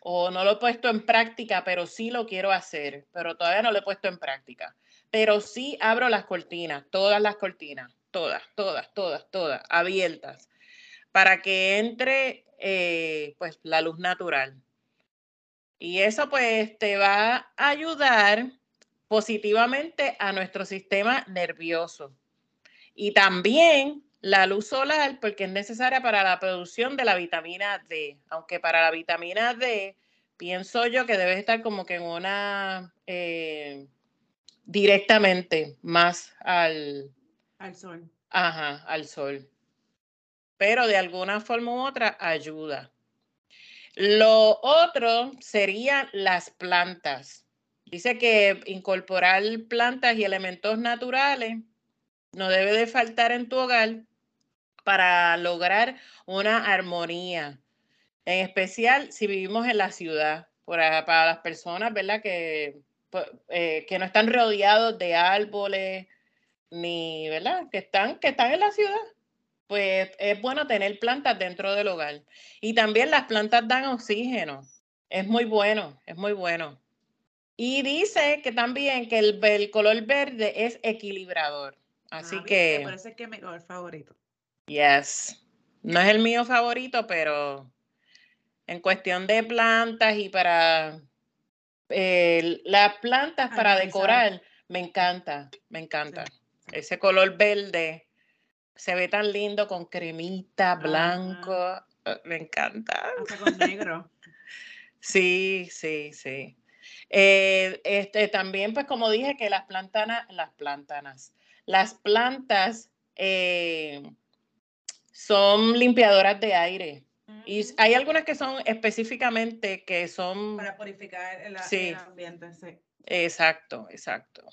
Speaker 2: o no lo he puesto en práctica, pero sí lo quiero hacer, pero todavía no lo he puesto en práctica. Pero sí abro las cortinas, todas las cortinas todas, todas, todas, todas, abiertas, para que entre eh, pues la luz natural. Y eso pues te va a ayudar positivamente a nuestro sistema nervioso. Y también la luz solar, porque es necesaria para la producción de la vitamina D, aunque para la vitamina D pienso yo que debe estar como que en una eh, directamente más al,
Speaker 1: al sol.
Speaker 2: Ajá, al sol. Pero de alguna forma u otra ayuda. Lo otro serían las plantas. Dice que incorporar plantas y elementos naturales no debe de faltar en tu hogar para lograr una armonía. En especial si vivimos en la ciudad, para, las personas, ¿verdad? Que, pues, eh, que no están rodeados de árboles, ni, ¿verdad? Que están, que están en la ciudad. Pues es bueno tener plantas dentro del hogar. Y también las plantas dan oxígeno. Es muy bueno, es muy bueno. Y dice que también que el, el color verde es equilibrador. Así ah, que.
Speaker 1: Me parece que es mi color favorito.
Speaker 2: Yes. No es el mío favorito, pero en cuestión de plantas y para eh, las plantas para decorar, me encanta, me encanta. Ese color verde se ve tan lindo con cremita, blanco. Ah, me encanta.
Speaker 1: con negro.
Speaker 2: sí, sí, sí. Eh, este, también, pues como dije, que las plantanas, las plantanas, las plantas eh, son limpiadoras de aire. Y hay algunas que son específicamente que son...
Speaker 1: Para purificar el, el ambiente, sí.
Speaker 2: Exacto, exacto.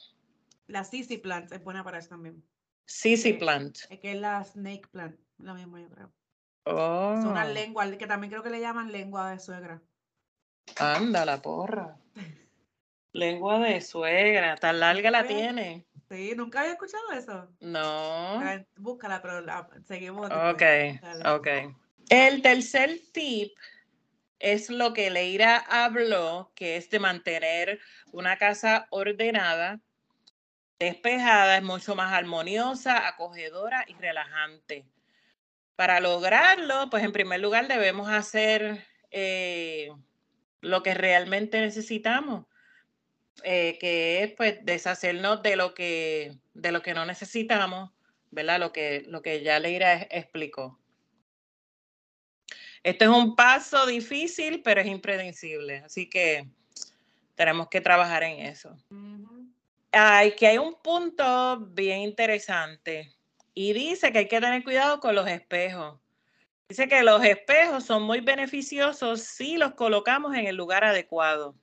Speaker 1: La sissy plant es buena para eso también.
Speaker 2: Sissy plant.
Speaker 1: Es que es la snake plant, lo mismo yo creo.
Speaker 2: Oh.
Speaker 1: Es una lengua, que también creo que le llaman lengua de suegra.
Speaker 2: Anda, la porra. lengua de suegra, tan larga la tiene.
Speaker 1: Sí, nunca había escuchado eso.
Speaker 2: No.
Speaker 1: búscala, pero seguimos.
Speaker 2: Ok, ok. El tercer tip es lo que Leira habló, que es de mantener una casa ordenada despejada, es mucho más armoniosa, acogedora y relajante. Para lograrlo, pues en primer lugar debemos hacer eh, lo que realmente necesitamos, eh, que es pues deshacernos de lo que, de lo que no necesitamos, ¿verdad? Lo que, lo que ya Leira explicó. Este es un paso difícil, pero es impredecible, así que tenemos que trabajar en eso. Que hay un punto bien interesante y dice que hay que tener cuidado con los espejos, Dice que los espejos son muy beneficiosos si los colocamos en el lugar adecuado.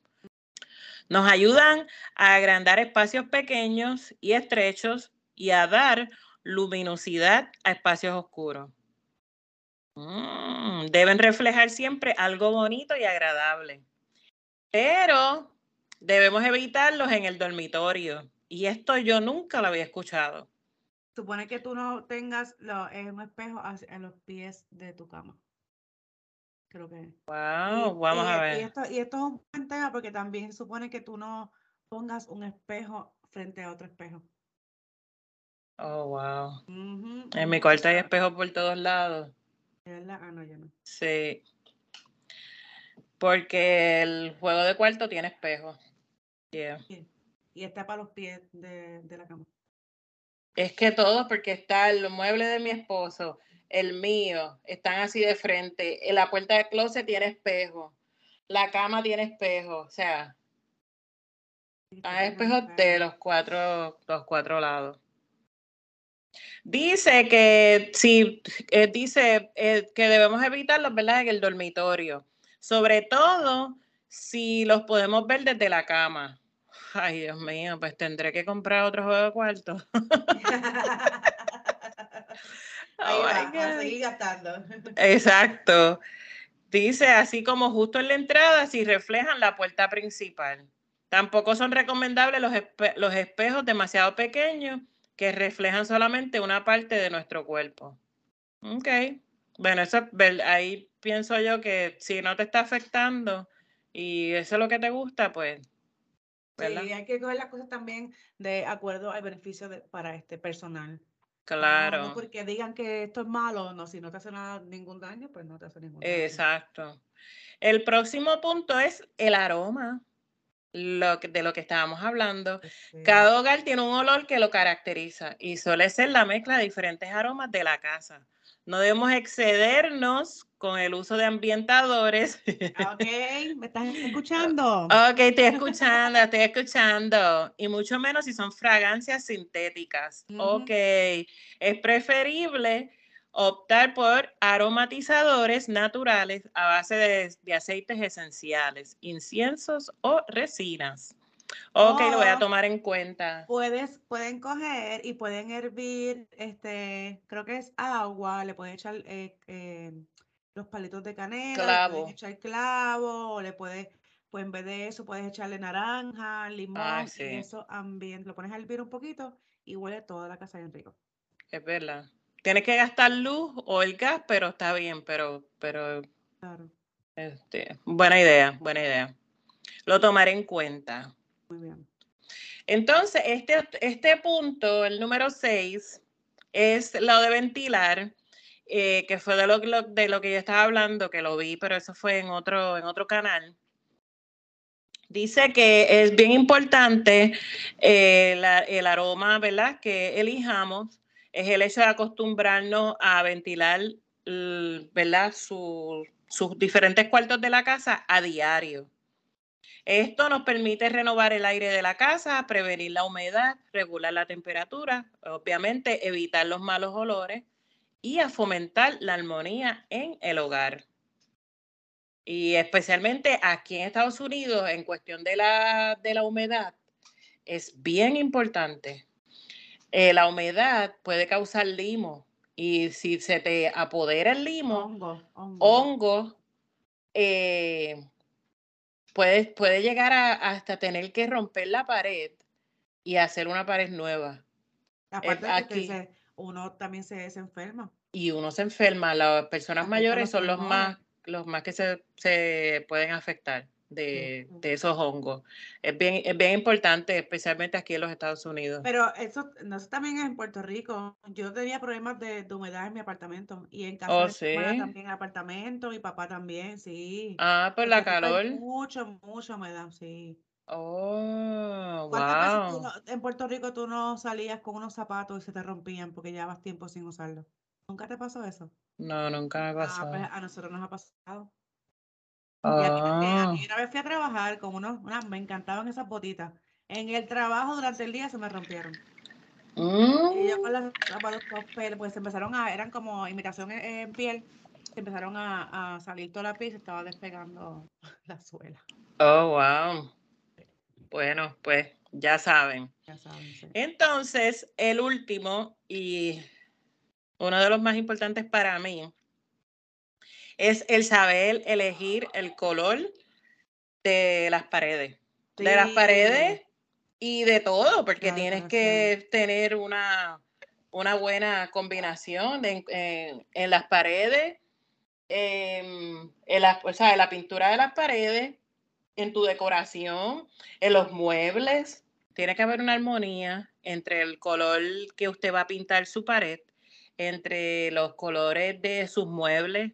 Speaker 2: Nos ayudan a agrandar espacios pequeños y estrechos y a dar luminosidad a espacios oscuros. Mm, deben reflejar siempre algo bonito y agradable. Pero debemos evitarlos en el dormitorio. Y esto yo nunca lo había escuchado.
Speaker 1: Supone que tú no tengas un espejo en los pies de tu cama. Creo que.
Speaker 2: Wow, vamos a ver.
Speaker 1: Y esto, y esto es un buen tema porque también supone que tú no pongas un espejo frente a otro espejo.
Speaker 2: Oh, wow. En mi cuarto hay espejos por todos lados.
Speaker 1: verdad? Ah, no, yo no.
Speaker 2: Sí. Porque el juego de cuarto tiene espejos.
Speaker 1: Y está para los pies de, de la cama.
Speaker 2: Es que todos, porque está el mueble de mi esposo, el mío, están así de frente. La puerta del closet tiene espejo. La cama tiene espejo. O sea, hay espejos de los cuatro, los cuatro lados. Dice que sí, eh, dice eh, que debemos evitarlos, ¿verdad? En el dormitorio. Sobre todo si los podemos ver desde la cama. Ay, Dios mío, pues tendré que comprar otro juego de cuarto.
Speaker 1: Ahí oh va, a seguir gastando.
Speaker 2: Exacto. Dice, así como justo en la entrada, si reflejan la puerta principal. Tampoco son recomendables los, los espejos demasiado pequeños que reflejan solamente una parte de nuestro cuerpo. Ok. Bueno, eso, ahí pienso yo que si no te está afectando y eso es lo que te gusta, pues
Speaker 1: Sí, hay que coger las cosas también de acuerdo al beneficio de, para este personal.
Speaker 2: Claro.
Speaker 1: No, porque digan que esto es malo, no, si no te hace nada, ningún daño, pues no te hace ningún
Speaker 2: daño. Exacto. El próximo punto es el aroma, lo de lo que estábamos hablando. Cada hogar tiene un olor que lo caracteriza y suele ser la mezcla de diferentes aromas de la casa. No debemos excedernos con el uso de ambientadores.
Speaker 1: Ah, ok, ¿me estás escuchando?
Speaker 2: Ok, estoy escuchando, estoy escuchando. Y mucho menos si son fragancias sintéticas. Ok, es preferible optar por aromatizadores naturales a base de, de aceites esenciales, inciensos o resinas. Ok, lo voy a tomar en cuenta.
Speaker 1: Puedes, pueden coger y pueden hervir, este, creo que es agua, le pueden echar eh, eh, los palitos de canela, le pueden echar clavo, o le puedes, pues en vez de eso puedes echarle naranja, limón, y eso ambiente, lo pones a hervir un poquito y huele toda la casa bien rico.
Speaker 2: Es verdad. Tienes que gastar luz o el gas, pero está bien, pero, pero. Claro. Este, buena idea, buena idea. Lo tomaré en cuenta.
Speaker 1: Muy bien.
Speaker 2: Entonces, este, este punto, el número 6, es lo de ventilar, eh, que fue de lo, de lo que yo estaba hablando, que lo vi, pero eso fue en otro, en otro canal. Dice que es bien importante eh, el aroma, ¿verdad? Que elijamos, es el hecho de acostumbrarnos a ventilar, ¿verdad? sus diferentes cuartos de la casa a diario. Esto nos permite renovar el aire de la casa, prevenir la humedad, regular la temperatura, obviamente evitar los malos olores y a fomentar la armonía en el hogar. Y especialmente aquí en Estados Unidos, en cuestión de la, de la humedad, es bien importante. Eh, la humedad puede causar limo y si se te apodera el limo, hongo, hongo. Eh, puede, puede llegar a, hasta tener que romper la pared y hacer una pared nueva.
Speaker 1: Aparte de que uno también se, enferma.
Speaker 2: Y uno se enferma. Las personas mayores son los más, los más que se, se pueden afectar de, esos hongos. Es bien, es bien importante, especialmente aquí en los Estados Unidos.
Speaker 1: Pero eso, no, también es en Puerto Rico. Yo tenía problemas de, humedad en mi apartamento y en casa
Speaker 2: oh,
Speaker 1: de también apartamento, mi papá también, sí.
Speaker 2: Ah, por la calor.
Speaker 1: Mucho, mucha humedad, sí.
Speaker 2: Oh, wow.
Speaker 1: en Puerto Rico tú no salías con unos zapatos y se te rompían porque llevabas tiempo sin usarlos? ¿Nunca te pasó eso?
Speaker 2: No, nunca me ah, pasó.
Speaker 1: Pues, a nosotros nos ha pasado. Y a mí, una vez fui a trabajar con unos, me encantaban esas botitas. En el trabajo durante el día se me rompieron. Y yo con las pues empezaron a, eran como imitación en, piel. empezaron a, a salir toda la pieza y estaba despegando la suela.
Speaker 2: Oh, wow. Bueno, pues ya saben.
Speaker 1: Ya saben, sí.
Speaker 2: Entonces, el último y uno de los más importantes para mí es el saber elegir el color de las paredes. De las paredes y de todo, porque tienes que tener una, una buena combinación de- en, en las paredes, em, en la, o sea, en la pintura de las paredes, en tu decoración, en los muebles. Tiene que haber una armonía entre el color que usted va a pintar su pared, entre los colores de sus muebles,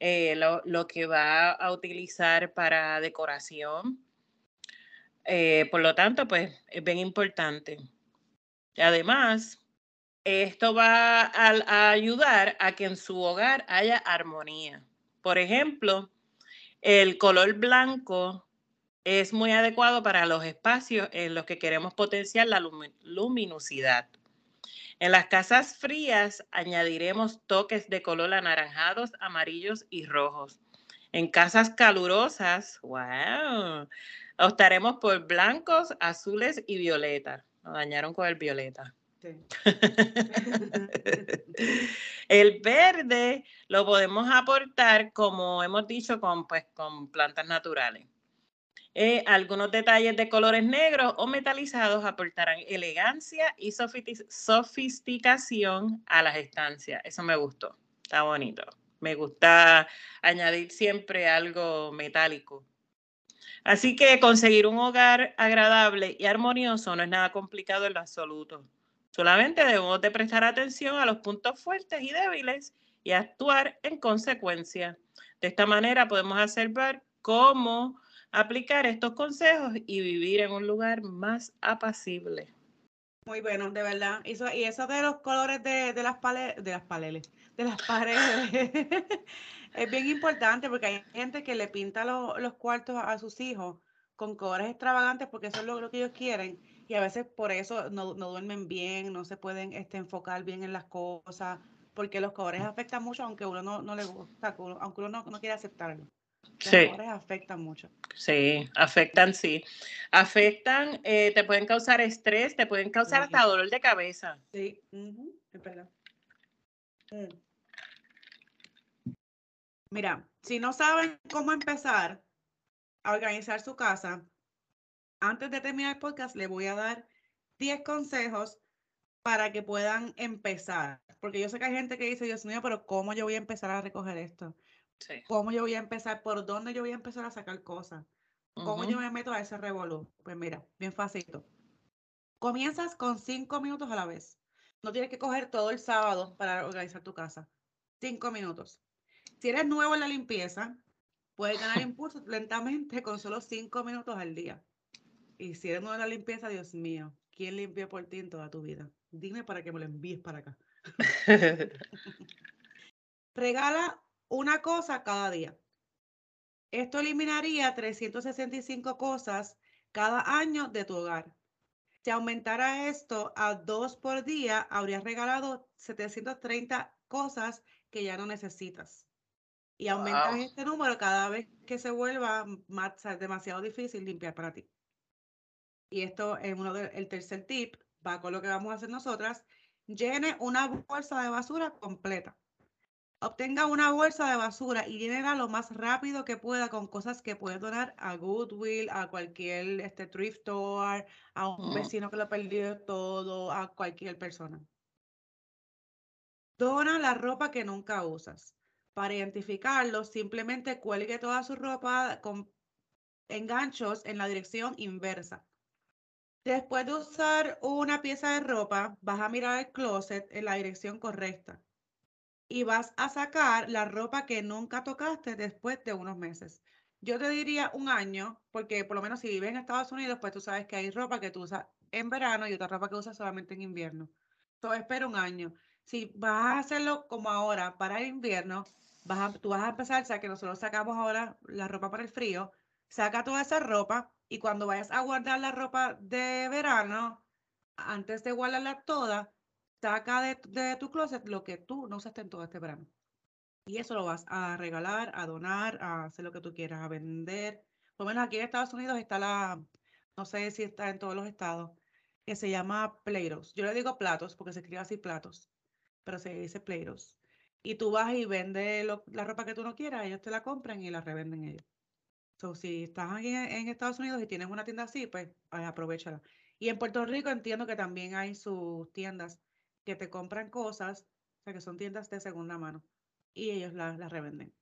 Speaker 2: eh, lo, lo que va a utilizar para decoración. Eh, por lo tanto, pues es bien importante. Además, esto va a, ayudar a que en su hogar haya armonía. Por ejemplo, el color blanco es muy adecuado para los espacios en los que queremos potenciar la lumi- luminosidad. En las casas frías añadiremos toques de color anaranjados, amarillos y rojos. En casas calurosas, wow, optaremos por blancos, azules y violeta. Nos dañaron con el violeta.
Speaker 1: Sí.
Speaker 2: El verde lo podemos aportar, como hemos dicho, con, pues, con plantas naturales. Eh, algunos detalles de colores negros o metalizados aportarán elegancia y sofisticación a las estancias. Eso me gustó, está bonito. Me gusta añadir siempre algo metálico. Así que conseguir un hogar agradable y armonioso no es nada complicado en lo absoluto. Solamente debemos de prestar atención a los puntos fuertes y débiles y actuar en consecuencia. De esta manera podemos hacer ver cómo aplicar estos consejos y vivir en un lugar más apacible.
Speaker 1: Muy bueno, de verdad. Y eso, de los colores de, las paredes, de las paredes, de las paredes, es bien importante porque hay gente que le pinta lo- los cuartos a sus hijos con colores extravagantes porque eso es lo, lo que ellos quieren y a veces por eso no, no duermen bien, no se pueden este, enfocar bien en las cosas, porque los colores afectan mucho aunque uno no, no le gusta, aunque uno no, no quiera aceptarlo. Los
Speaker 2: Sí.
Speaker 1: afectan mucho.
Speaker 2: Sí, afectan, sí. Afectan, eh, te pueden causar estrés, te pueden causar hasta dolor de cabeza.
Speaker 1: Sí, ujú, es verdad. Mm. Mira, si no saben cómo empezar a organizar su casa, antes de terminar el podcast, le voy a dar 10 consejos para que puedan empezar. Porque yo sé que hay gente que dice, Dios mío, pero ¿cómo yo voy a empezar a recoger esto?
Speaker 2: Sí.
Speaker 1: ¿Cómo yo voy a empezar? ¿Por dónde yo voy a empezar a sacar cosas? ¿Cómo yo me meto a ese revolú? Pues mira, bien facilito. Comienzas con cinco minutos a la vez. No tienes que coger todo el sábado para organizar tu casa. Cinco minutos. Si eres nuevo en la limpieza, puedes ganar impulso lentamente con solo cinco minutos al día. Y si eres nuevo en la limpieza, Dios mío, ¿quién limpió por ti en toda tu vida? Dime para que me lo envíes para acá. Regala una cosa cada día. Esto eliminaría 365 cosas cada año de tu hogar. Si aumentara esto a dos por día, habrías regalado 730 cosas que ya no necesitas. Y aumentas
Speaker 2: Wow.
Speaker 1: este número cada vez que se vuelva más, demasiado difícil limpiar para ti. Y esto es uno de- el tercer tip, va con lo que vamos a hacer nosotras. Llene una bolsa de basura completa. Obtenga una bolsa de basura y llénela lo más rápido que pueda con cosas que puede donar a Goodwill, a cualquier este, thrift store, a un vecino que lo perdió todo, a cualquier persona. Dona la ropa que nunca usas. Para identificarlo, simplemente cuelgue toda su ropa con enganchos en la dirección inversa. Después de usar una pieza de ropa, vas a mirar el closet en la dirección correcta y vas a sacar la ropa que nunca tocaste después de unos meses. Yo te diría un año, porque por lo menos si vives en Estados Unidos, pues tú sabes que hay ropa que tú usas en verano y otra ropa que usas solamente en invierno. Entonces espera un año. Si vas a hacerlo como ahora para el invierno, vas a, tú vas a empezar, o sea que nosotros sacamos ahora la ropa para el frío, saca toda esa ropa y cuando vayas a guardar la ropa de verano, antes de guardarla toda, saca de, de tu closet lo que tú no usaste en todo este verano. Y eso lo vas a regalar, a donar, a hacer lo que tú quieras, a vender. Por lo menos aquí en Estados Unidos está la, no sé si está en todos los estados, que se llama Pleiros. Yo le digo platos porque se escribe así platos, pero se dice Pleiros. Y tú vas y vendes la ropa que tú no quieras, ellos te la compran y la revenden ellos. So, si estás aquí en, Estados Unidos y tienes una tienda así, pues aprovechala. Y en Puerto Rico entiendo que también hay sus tiendas que te compran cosas, o sea, que son tiendas de segunda mano, y ellos las revenden.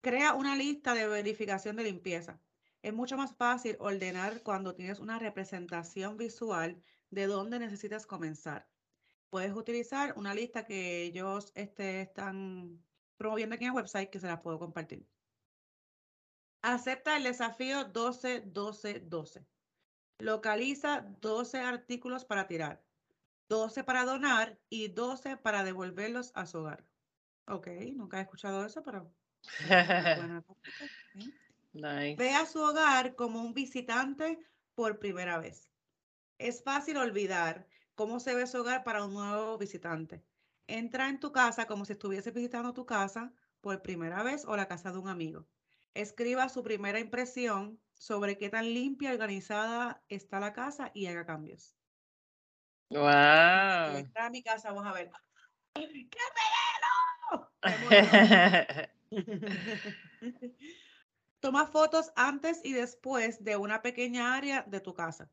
Speaker 1: Crea una lista de verificación de limpieza. Es mucho más fácil ordenar cuando tienes una representación visual de dónde necesitas comenzar. Puedes utilizar una lista que ellos este, están promoviendo aquí en el website que se las puedo compartir. Acepta el desafío 12-12-12. Localiza 12 artículos para tirar, 12 para donar y 12 para devolverlos a su hogar. Ok, nunca he escuchado eso, pero... Ve a su hogar como un visitante por primera vez. Es fácil olvidar cómo se ve su hogar para un nuevo visitante. Entra en tu casa como si estuviese visitando tu casa por primera vez o la casa de un amigo escriba su primera impresión sobre qué tan limpia y organizada está la casa y haga cambios.
Speaker 2: Wow.
Speaker 1: Entra a mi casa, vamos a ver. ¡Qué Toma fotos antes y después de una pequeña área de tu casa.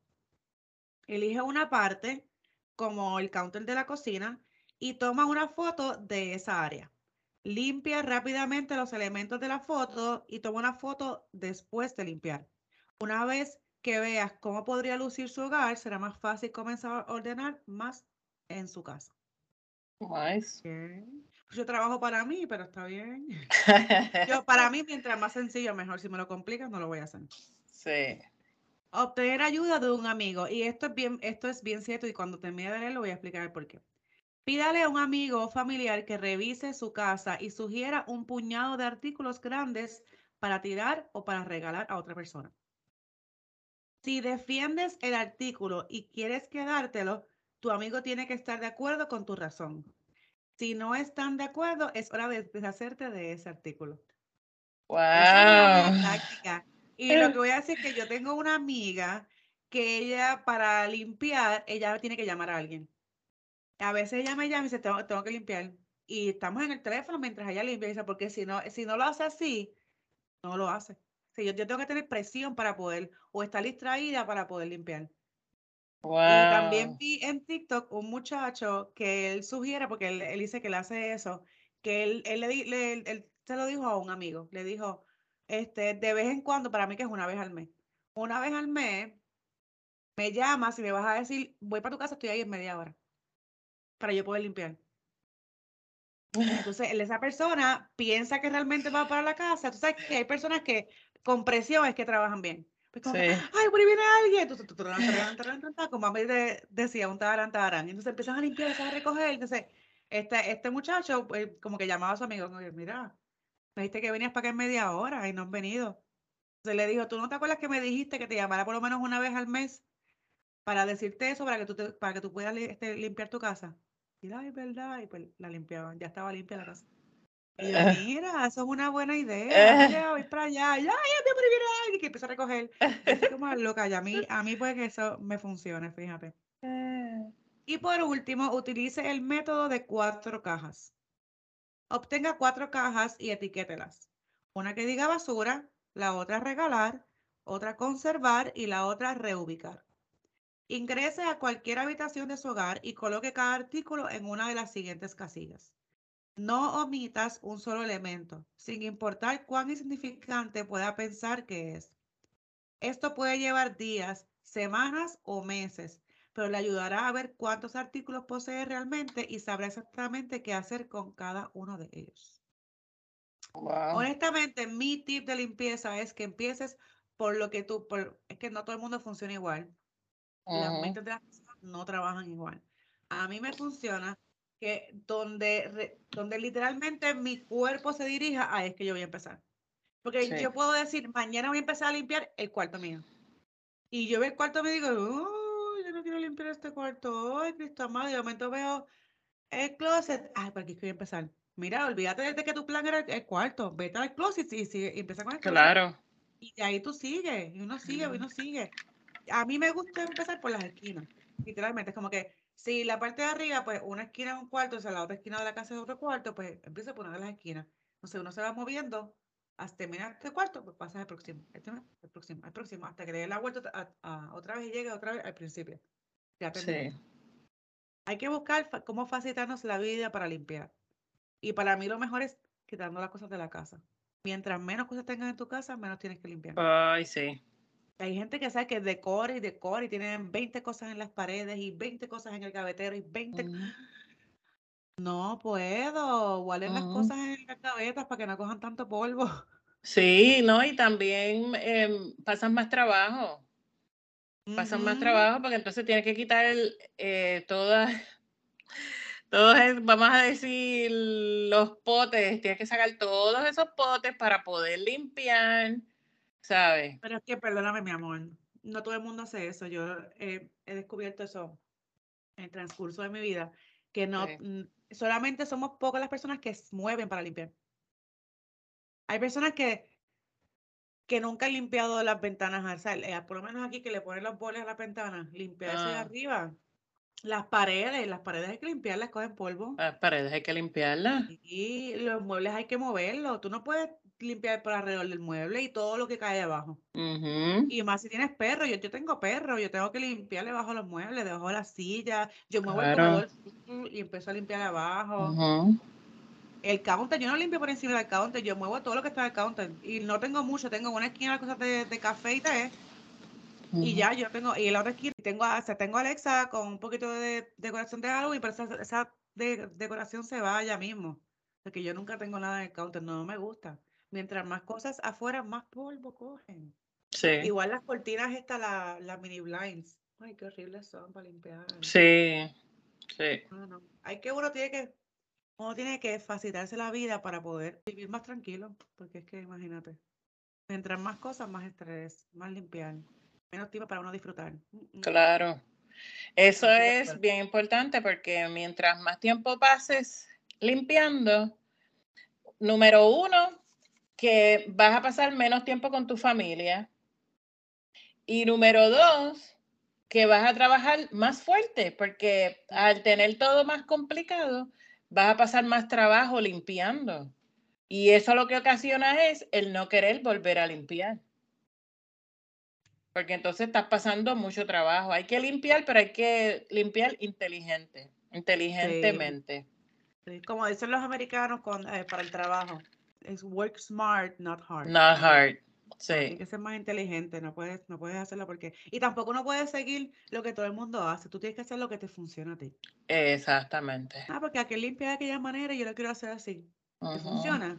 Speaker 1: Elige una parte, como el counter de la cocina, y toma una foto de esa área limpia rápidamente los elementos de la foto y toma una foto después de limpiar. Una vez que veas cómo podría lucir su hogar, será más fácil comenzar a ordenar más en su casa.
Speaker 2: Nice.
Speaker 1: Yo trabajo para mí, pero está bien. yo, para mí, mientras más sencillo, mejor. Si me lo complicas, no lo voy a hacer.
Speaker 2: Sí.
Speaker 1: Obtener ayuda de un amigo. Y esto es bien, esto es bien cierto. Y cuando termine de leer, lo voy a explicar el por qué. Pídale a un amigo o familiar que revise su casa y sugiera un puñado de artículos grandes para tirar o para regalar a otra persona. Si defiendes el artículo y quieres quedártelo, tu amigo tiene que estar de acuerdo con tu razón. Si no están de acuerdo, es hora de deshacerte de ese artículo.
Speaker 2: Wow.
Speaker 1: Y lo que voy a decir es que yo tengo una amiga que ella para limpiar, ella tiene que llamar a alguien. A veces ella me llama y dice, tengo, tengo que limpiar. Y estamos en el teléfono mientras ella limpia. Porque si no, si no lo hace así, no lo hace. Yo, yo, tengo que tener presión para poder, o estar distraída para poder limpiar.
Speaker 2: Wow.
Speaker 1: Y también vi en TikTok un muchacho que él sugiere, porque él, dice que le hace eso, que él, él, le, él, se lo dijo a un amigo. Le dijo, este, de vez en cuando, para mí que es una vez al mes. Una vez al mes, me llamas y me vas a decir, voy para tu casa, estoy ahí en media hora para yo poder limpiar. Entonces, esa persona piensa que realmente va para la casa. Tú sabes que hay personas que con presión es que trabajan bien. Pues como, ay, por ahí viene alguien. Como a mí decía, un tarantarán. Entonces empiezan a limpiar, empiezan a recoger. Entonces, este, este muchacho, pues, como que llamaba a su amigo, mira, me dijiste que venías para acá en media hora y no has venido. Entonces le dijo, ¿tú no te acuerdas que me dijiste que te llamara por lo menos una vez al mes para decirte eso, para que tú, para que tú puedas este, limpiar tu casa? Y ay, verdad, y pues la limpiaban, ya estaba limpia la casa. Y yo, mira, eso es una buena idea. Mira, voy para allá. Y, ay, ya que empiezo a recoger. Estoy como loca. Y a mí, a mí puede que eso me funcione, fíjate. Y por último, utilice el método de cuatro cajas. Obtenga cuatro cajas y etiquételas. Una que diga basura, la otra regalar, otra conservar y la otra reubicar. Ingrese a cualquier habitación de su hogar y coloque cada artículo en una de las siguientes casillas. No omitas un solo elemento, sin importar cuán insignificante pueda pensar que es. Esto puede llevar días, semanas o meses, pero le ayudará a ver cuántos artículos posee realmente y sabrá exactamente qué hacer con cada uno de ellos. Honestamente, mi tip de limpieza es que empieces por lo que tú, es que no todo el mundo funciona igual las mentes de las personas no trabajan igual. A mí me funciona que donde, donde literalmente mi cuerpo se dirija, a es que yo voy a empezar. Porque yo puedo decir, mañana voy a empezar a limpiar el cuarto mío. Y yo veo el cuarto y me digo, oh, yo no quiero limpiar este cuarto. Ay, Cristo amado. Y de momento veo el closet. Ay, por aquí voy a empezar. mira, olvídate de que tu plan era el, cuarto, vete al closet y, y empieza con esto.
Speaker 2: Claro.
Speaker 1: Y ahí tú sigues, y uno sigue, y uno sigue. A mí me gusta empezar por las esquinas, literalmente, es como que si la parte de arriba, pues una esquina es un cuarto, o sea, la otra esquina de la casa es otro cuarto, pues empieza por una de las esquinas. Entonces uno se va moviendo hasta terminar este cuarto, pues pasas al próximo, este el próximo, el próximo, hasta que le dé la vuelta a, otra vez y llegue otra vez al principio. Ya sí. Hay que buscar cómo facilitarnos la vida para limpiar. Y para mí lo mejor es quitando las cosas de la casa. Mientras menos cosas tengas en tu casa, menos tienes que limpiar.
Speaker 2: Ay, sí.
Speaker 1: Hay gente que sabe que decora y decora y tienen 20 cosas en las paredes y 20 cosas en el gavetero y 20... No puedo. Guarden las cosas en las gavetas para que no cojan tanto polvo.
Speaker 2: Sí, no, y también em, pasan más trabajo. Pasan más trabajo porque entonces tienes que quitar el, eh, todas, todos, vamos a decir, los potes, tienes que sacar todos esos potes para poder limpiar, ¿sabes?
Speaker 1: Pero es que, perdóname, mi amor, no todo el mundo hace eso. Yo he descubierto eso en el transcurso de mi vida, que no, solamente somos pocas las personas que mueven para limpiar. Hay personas que, que nunca han limpiado las ventanas, o por lo menos aquí que le ponen los boles a las ventanas, limpiarse de ah. arriba. Las paredes, las paredes hay que limpiarlas, cogen polvo.
Speaker 2: Las paredes hay que limpiarlas.
Speaker 1: Y los muebles hay que moverlos. Tú no puedes limpiar por alrededor del mueble y todo lo que cae abajo. Y más si tienes perro, yo, yo tengo perro, yo tengo que limpiarle bajo los muebles, debajo de la silla, yo muevo el comedor y empiezo a limpiar abajo. El counter, yo no limpio por encima del counter, yo muevo todo lo que está en el counter. Y no tengo mucho, tengo una esquina de cosas de, café y té. Y ya, yo tengo, y la otra esquina, tengo, o tengo Alexa con un poquito de decoración de algo, pero esa, esa decoración se va ya mismo. Porque yo nunca tengo nada en el counter, no me gusta. Mientras más cosas afuera, más polvo cogen. Sí. Igual las cortinas estas, las mini blinds. Ay, qué horribles son para limpiar.
Speaker 2: Sí, sí.
Speaker 1: Hay que uno tiene que uno tiene que facilitarse la vida para poder vivir más tranquilo, porque es que imagínate, mientras más cosas, más estrés, más limpiar, menos tiempo para uno disfrutar. Mm,
Speaker 2: mm. Claro. Eso es bien importante porque mientras más tiempo pases limpiando, número uno, que vas a pasar menos tiempo con tu familia. Y número dos, que vas a trabajar más fuerte, porque al tener todo más complicado, vas a pasar más trabajo limpiando. Y eso lo que ocasiona es el no querer volver a limpiar. Porque entonces estás pasando mucho trabajo. Hay que limpiar, pero hay que limpiar inteligente, inteligentemente.
Speaker 1: Como dicen los americanos con, eh, para el trabajo es work smart, not hard.
Speaker 2: Not hard. Sí.
Speaker 1: Hay que ser más inteligente, no puedes, no puedes hacerlo porque. Y tampoco no puedes seguir lo que todo el mundo hace. Tú tienes que hacer lo que te funciona a ti.
Speaker 2: Exactamente.
Speaker 1: Ah, porque aquel limpia de aquella manera y yo lo quiero hacer así. ¿Te funciona?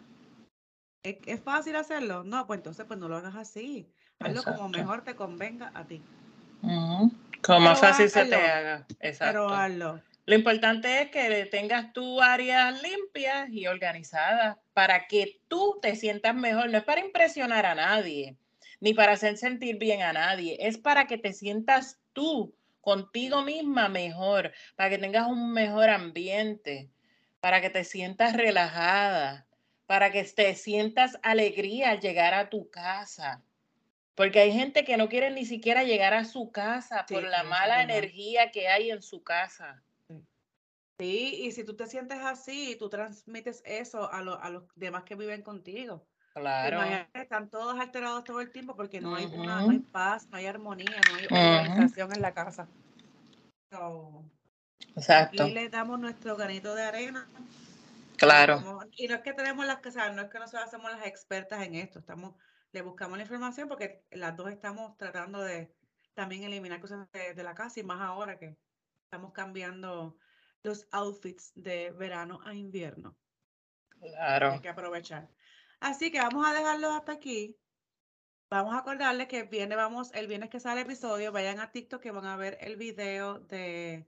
Speaker 1: ¿Es, fácil hacerlo? No, pues entonces pues no lo hagas así. Hazlo como mejor te convenga a ti.
Speaker 2: Como más fácil se te haga. Exacto.
Speaker 1: Pero hazlo.
Speaker 2: Lo importante es que tengas tu áreas limpias y organizadas para que tú te sientas mejor. No es para impresionar a nadie, ni para hacer sentir bien a nadie. Es para que te sientas tú contigo misma mejor, para que tengas un mejor ambiente, para que te sientas relajada, para que te sientas alegría al llegar a tu casa. Porque hay gente que no quiere ni siquiera llegar a su casa por la mala energía que hay en su casa.
Speaker 1: Sí, y si tú te sientes así, tú transmites eso a, a los demás que viven contigo.
Speaker 2: Claro.
Speaker 1: están todos alterados todo el tiempo porque no, hay una, no hay paz, no hay armonía, no hay organización en la casa.
Speaker 2: Exacto.
Speaker 1: Y le damos nuestro granito de arena.
Speaker 2: Claro.
Speaker 1: y no es que tenemos las casas, no es que nosotros hacemos las expertas en esto, estamos, le buscamos la información porque las dos estamos tratando de también eliminar cosas de, de la casa y más ahora que estamos cambiando los outfits de verano a invierno.
Speaker 2: Claro.
Speaker 1: Hay que aprovechar. Así que vamos a dejarlo hasta aquí. Vamos a acordarles que viene, vamos, el viernes que sale el episodio, vayan a TikTok que van a ver el video de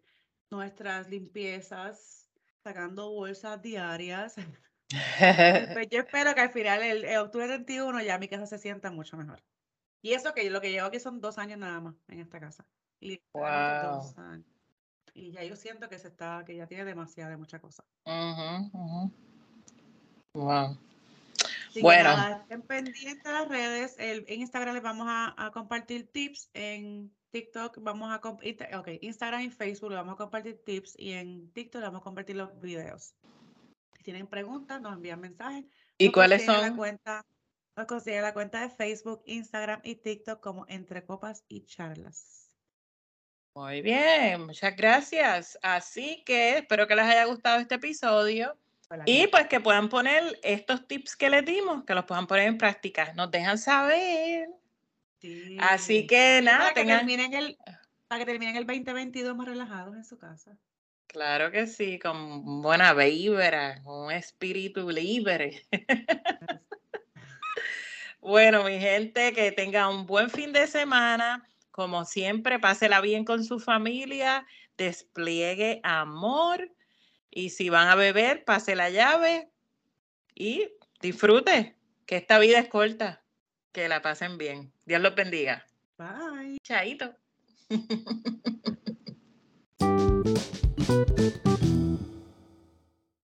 Speaker 1: nuestras limpiezas, sacando bolsas diarias. pues yo espero que al final, el, octubre 31, ya mi casa se sienta mucho mejor. Y eso que lo que llevo aquí son dos años nada más en esta casa.
Speaker 2: Wow.
Speaker 1: Dos años y ya yo siento que se está, que ya tiene demasiada de mucha cosa.
Speaker 2: Wow. bueno.
Speaker 1: estén pendientes de las redes. en Instagram les vamos a, compartir tips. En TikTok vamos a compartir, ok, Instagram y Facebook le vamos a compartir tips y en TikTok le vamos a compartir los videos. Si tienen preguntas, nos envían mensajes.
Speaker 2: ¿Y cuáles son?
Speaker 1: La cuenta, nos consiguen la cuenta de Facebook, Instagram y TikTok como Entre Copas y Charlas.
Speaker 2: Muy bien, muchas gracias. Así que espero que les haya gustado este episodio. Y pues que puedan poner estos tips que les dimos, que los puedan poner en práctica. Nos dejan saber. Así que nada,
Speaker 1: para que, terminen el, para que terminen el 2022 más relajados en su casa.
Speaker 2: Claro que sí, con buena vibra, con un espíritu libre. bueno, mi gente, que tenga un buen fin de semana. Como siempre, pásela bien con su familia, despliegue amor y si van a beber, pase la llave y disfrute, que esta vida es corta. Que la pasen bien. Dios los bendiga.
Speaker 1: Bye.
Speaker 2: Chaito.